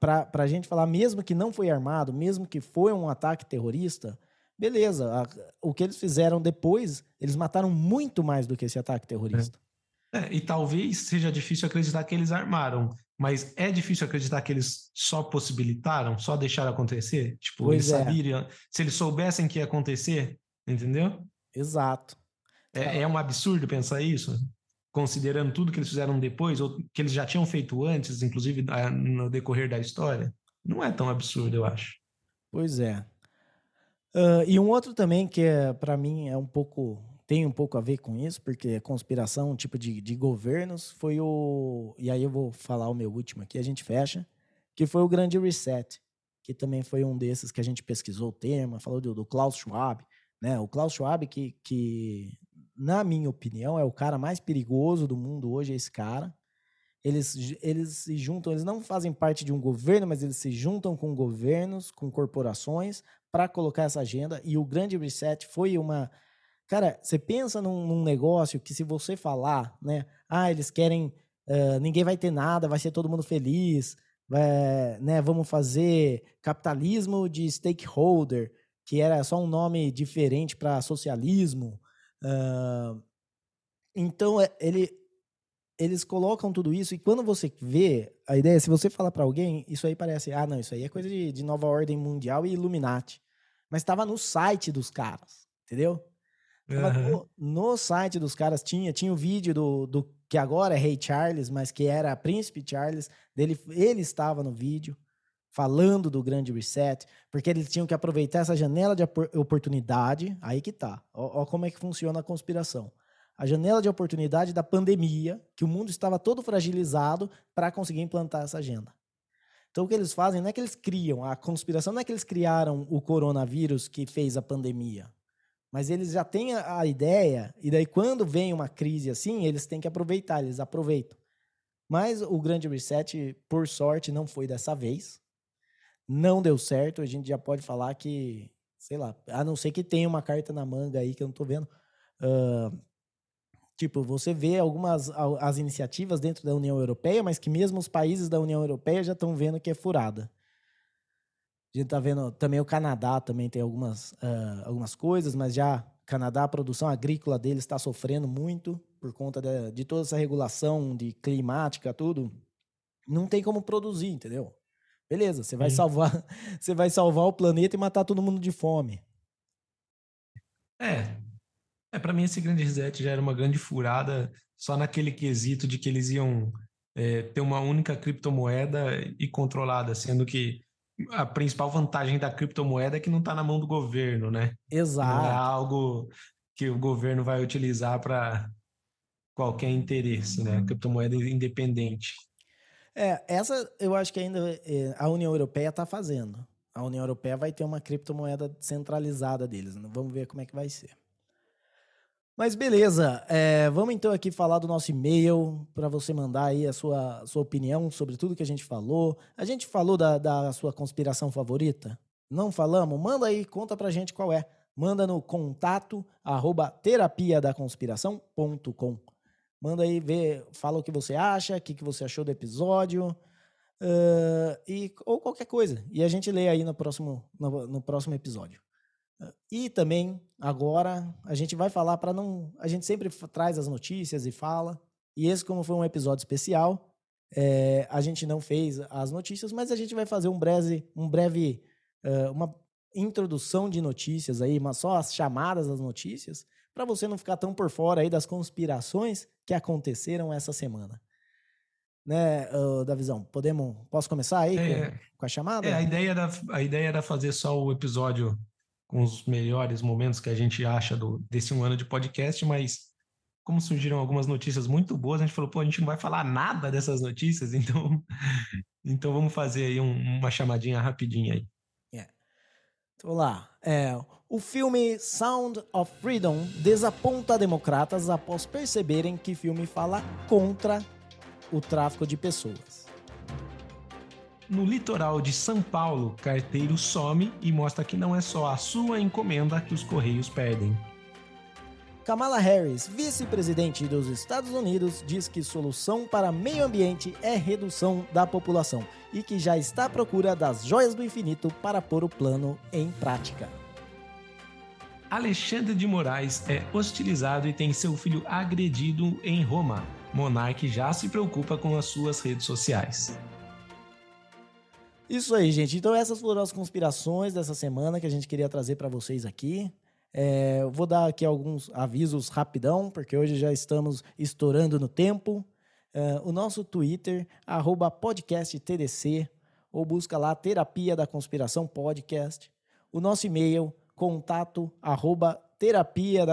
para a gente falar, mesmo que não foi armado, mesmo que foi um ataque terrorista, beleza. A, o que eles fizeram depois, eles mataram muito mais do que esse ataque terrorista. É. É, e talvez seja difícil acreditar que eles armaram, mas é difícil acreditar que eles só possibilitaram, só deixaram acontecer? Tipo, pois eles é. sabiam, se eles soubessem que ia acontecer, entendeu? Exato. É, é, um absurdo pensar isso, considerando tudo que eles fizeram depois, ou que eles já tinham feito antes, inclusive no decorrer da história. Não é tão absurdo, eu acho. Pois é. Uh, e um outro também que é, para mim é um pouco tem um pouco a ver com isso, porque conspiração, um tipo de, de governos, foi o. E aí eu vou falar o meu último aqui, a gente fecha, que foi o Grande Reset, que também foi um desses que a gente pesquisou o tema, falou do, do Klaus Schwab. Né? O Klaus Schwab, que, que, na minha opinião, é o cara mais perigoso do mundo hoje, é esse cara. Eles, eles se juntam, eles não fazem parte de um governo, mas eles se juntam com governos, com corporações, para colocar essa agenda. E o Grande Reset foi uma Cara, você pensa num, num, negócio que se você falar, né? Ah, eles querem. Uh, ninguém vai ter nada, vai ser todo mundo feliz. Vai, né, vamos fazer capitalismo de stakeholder, que era só um nome diferente para socialismo. Uh, então, é, ele, eles colocam tudo isso e quando você vê a ideia, se você falar para alguém, isso aí parece, ah, não, isso aí é coisa de, de nova ordem mundial e Illuminati. Mas estava no site dos caras, entendeu? Uhum. No, no, site dos caras tinha, tinha o vídeo do, do que agora é Rei Charles, mas que era Príncipe Charles, dele, ele estava no vídeo falando do grande reset, porque eles tinham que aproveitar essa janela de oportunidade, aí que tá. Ó, ó como é que funciona a conspiração. A janela de oportunidade da pandemia, que o mundo estava todo fragilizado para conseguir implantar essa agenda. Então o que eles fazem não é que eles criam, a conspiração não é que eles criaram o coronavírus que fez a pandemia. Mas eles já têm a, ideia, e daí quando vem uma crise assim, eles têm que aproveitar, eles aproveitam. Mas o grande reset, por sorte, não foi dessa vez. Não deu certo, a gente já pode falar que, sei lá, a não ser que tenha uma carta na manga aí que eu não tô vendo. Uh, tipo, você vê algumas as iniciativas dentro da União Europeia, mas que mesmo os países da União Europeia já estão vendo que é furada. A gente tá vendo também o Canadá também tem algumas, uh, algumas coisas, mas já Canadá, a produção agrícola deles está sofrendo muito por conta de, de, toda essa regulação de climática, tudo. Não tem como produzir, entendeu? Beleza, você vai salvar, [LAUGHS] você vai salvar o planeta e matar todo mundo de fome. É. É, para mim esse grande reset já era uma grande furada só naquele quesito de que eles iam é, ter uma única criptomoeda e controlada, sendo que a principal vantagem da criptomoeda é que não está na mão do governo, né? Exato. Não é algo que o governo vai utilizar para qualquer interesse, né? A criptomoeda é independente. É, essa eu acho que ainda é, a União Europeia está fazendo. A União Europeia vai ter uma criptomoeda centralizada deles. Né? Vamos ver como é que vai ser. Mas beleza, é, vamos então aqui falar do nosso e-mail para você mandar aí a sua, sua opinião sobre tudo que a gente falou. A gente falou da, da sua conspiração favorita? Não falamos? Manda aí, conta pra gente qual é. Manda no contato arroba terapia da conspiração.com. Manda aí, vê, fala o que você acha, o que, que você achou do episódio. Uh, e, ou qualquer coisa. E a gente lê aí no próximo, no, no próximo episódio. E também, agora, a gente vai falar para não. A gente sempre traz as notícias e fala. E esse, como foi um episódio especial, é, a gente não fez as notícias, mas a gente vai fazer um breve, um breve uh, uma introdução de notícias aí, mas só as chamadas das notícias, para você não ficar tão por fora aí das conspirações que aconteceram essa semana. Né, uh, Davizão? Podemos, posso começar aí é, com, com, a chamada? É, a ideia, era, a ideia era fazer só o episódio com os melhores momentos que a gente acha do, desse um ano de podcast, mas como surgiram algumas notícias muito boas, a gente falou, pô, a gente não vai falar nada dessas notícias, [LAUGHS] então, então vamos fazer aí um, uma chamadinha rapidinha aí. Yeah. Então lá, é, o filme Sound of Freedom desaponta democratas após perceberem que filme fala contra o tráfico de pessoas. No litoral de São Paulo, carteiro some e mostra que não é só a sua encomenda que os correios perdem. Kamala Harris, vice-presidente dos Estados Unidos, diz que solução para meio ambiente é redução da população e que já está à procura das joias do infinito para pôr o plano em prática. Alexandre de Moraes é hostilizado e tem seu filho agredido em Roma. Monarque já se preocupa com as suas redes sociais. Isso aí, gente. Então essas foram as conspirações dessa semana que a gente queria trazer para vocês aqui. É, vou dar aqui alguns avisos rapidão, porque hoje já estamos estourando no tempo. É, o nosso Twitter, podcasttdc, ou busca lá Terapia da Conspiração Podcast. O nosso e-mail, contato terapia.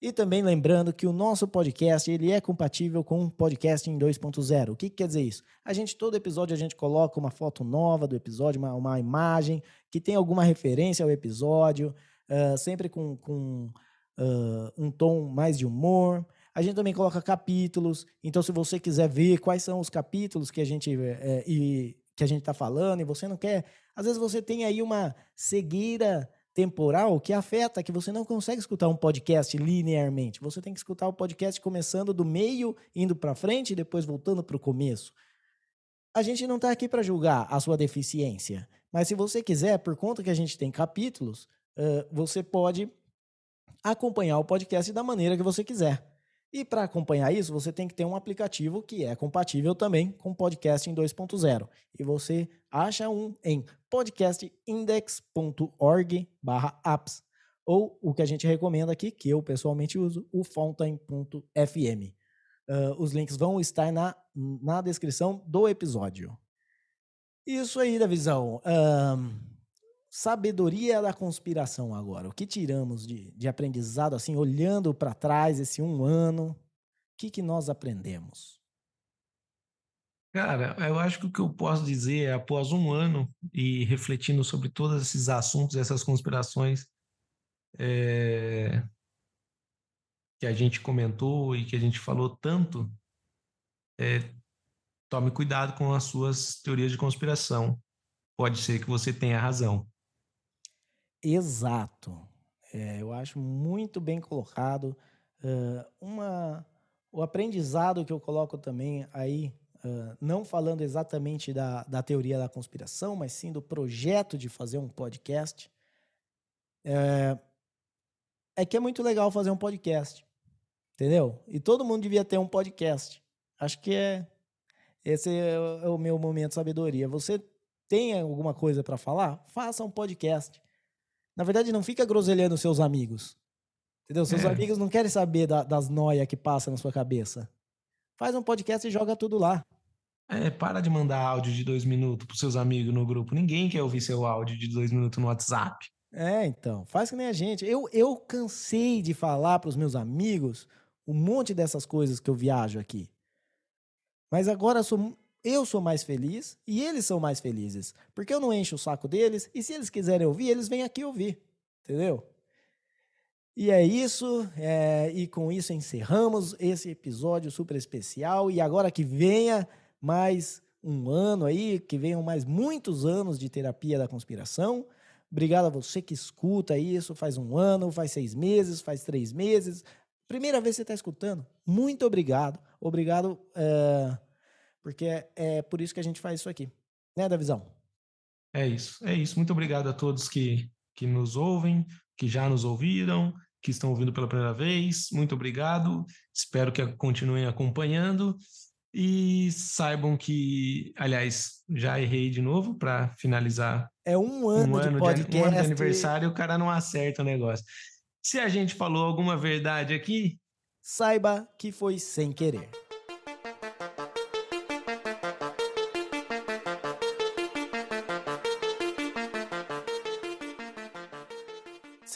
E também lembrando que o nosso podcast ele é compatível com o podcast em 2.0. O que, que, quer dizer isso? A gente, todo episódio, a gente coloca uma foto nova do episódio, uma, uma imagem que tem alguma referência ao episódio, uh, sempre com, com uh, um tom mais de humor. A gente também coloca capítulos. Então, se você quiser ver quais são os capítulos que a gente é, e, que a gente está falando e você não quer, às vezes você tem aí uma cegueira temporal que afeta que você não consegue escutar um podcast linearmente. Você tem que escutar o podcast começando do meio, indo para frente e depois voltando para o começo. A gente não está aqui para julgar a sua deficiência, mas se você quiser, por conta que a gente tem capítulos, uh, você pode acompanhar o podcast da maneira que você quiser. E para acompanhar isso, você tem que ter um aplicativo que é compatível também com podcast em 2.0. E você acha um em podcastindex.org/apps ou o que a gente recomenda aqui, que eu pessoalmente uso, o fountain.fm. Uh, os links vão estar na, na descrição do episódio. Isso aí, Davizão. Um, sabedoria da conspiração agora. O que tiramos de, de aprendizado, assim, olhando para trás esse um ano? O que, que nós aprendemos? Cara, eu acho que o que eu posso dizer é, após um ano e refletindo sobre todos esses assuntos, essas conspirações é, que a gente comentou e que a gente falou tanto, é, tome cuidado com as suas teorias de conspiração. Pode ser que você tenha razão. Exato. É, eu acho muito bem colocado. Uh, uma, o aprendizado que eu coloco também aí, uh, não falando exatamente da, da teoria da conspiração, mas sim do projeto de fazer um podcast, é, é que é muito legal fazer um podcast. Entendeu? E todo mundo devia ter um podcast. Acho que é esse é o, é meu momento de sabedoria. Você tem alguma coisa para falar? Faça um podcast. Na verdade, não fica groselhando seus amigos. Entendeu? Seus é. amigos não querem saber da, das noias que passam na sua cabeça. Faz um podcast e joga tudo lá. É, para de mandar áudio de dois minutos pros seus amigos no grupo. Ninguém quer ouvir seu áudio de dois minutos no WhatsApp. É, então. Faz que nem a gente. Eu, eu cansei de falar pros meus amigos um monte dessas coisas que eu viajo aqui. Mas agora eu sou eu sou mais feliz e eles são mais felizes. Porque eu não encho o saco deles e se eles quiserem ouvir, eles vêm aqui ouvir. Entendeu? E é isso, é, e com isso encerramos esse episódio super especial. E agora que venha mais um ano aí, que venham mais muitos anos de terapia da conspiração. Obrigado a você que escuta isso faz um ano, faz seis meses, faz três meses. Primeira vez que você está escutando, muito obrigado. Obrigado, é, porque é, é por isso que a gente faz isso aqui. Né, Davizão? É isso, é isso. Muito obrigado a todos que, que nos ouvem, que já nos ouviram, que estão ouvindo pela primeira vez. Muito obrigado. Espero que continuem acompanhando. E saibam que, aliás, já errei de novo para finalizar. É um ano, um de ano podcast. De, um ano de aniversário e o cara não acerta o negócio. Se a gente falou alguma verdade aqui, saiba que foi sem querer.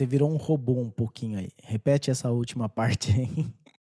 Você virou um robô um pouquinho aí. Repete essa última [LAUGHS] parte aí.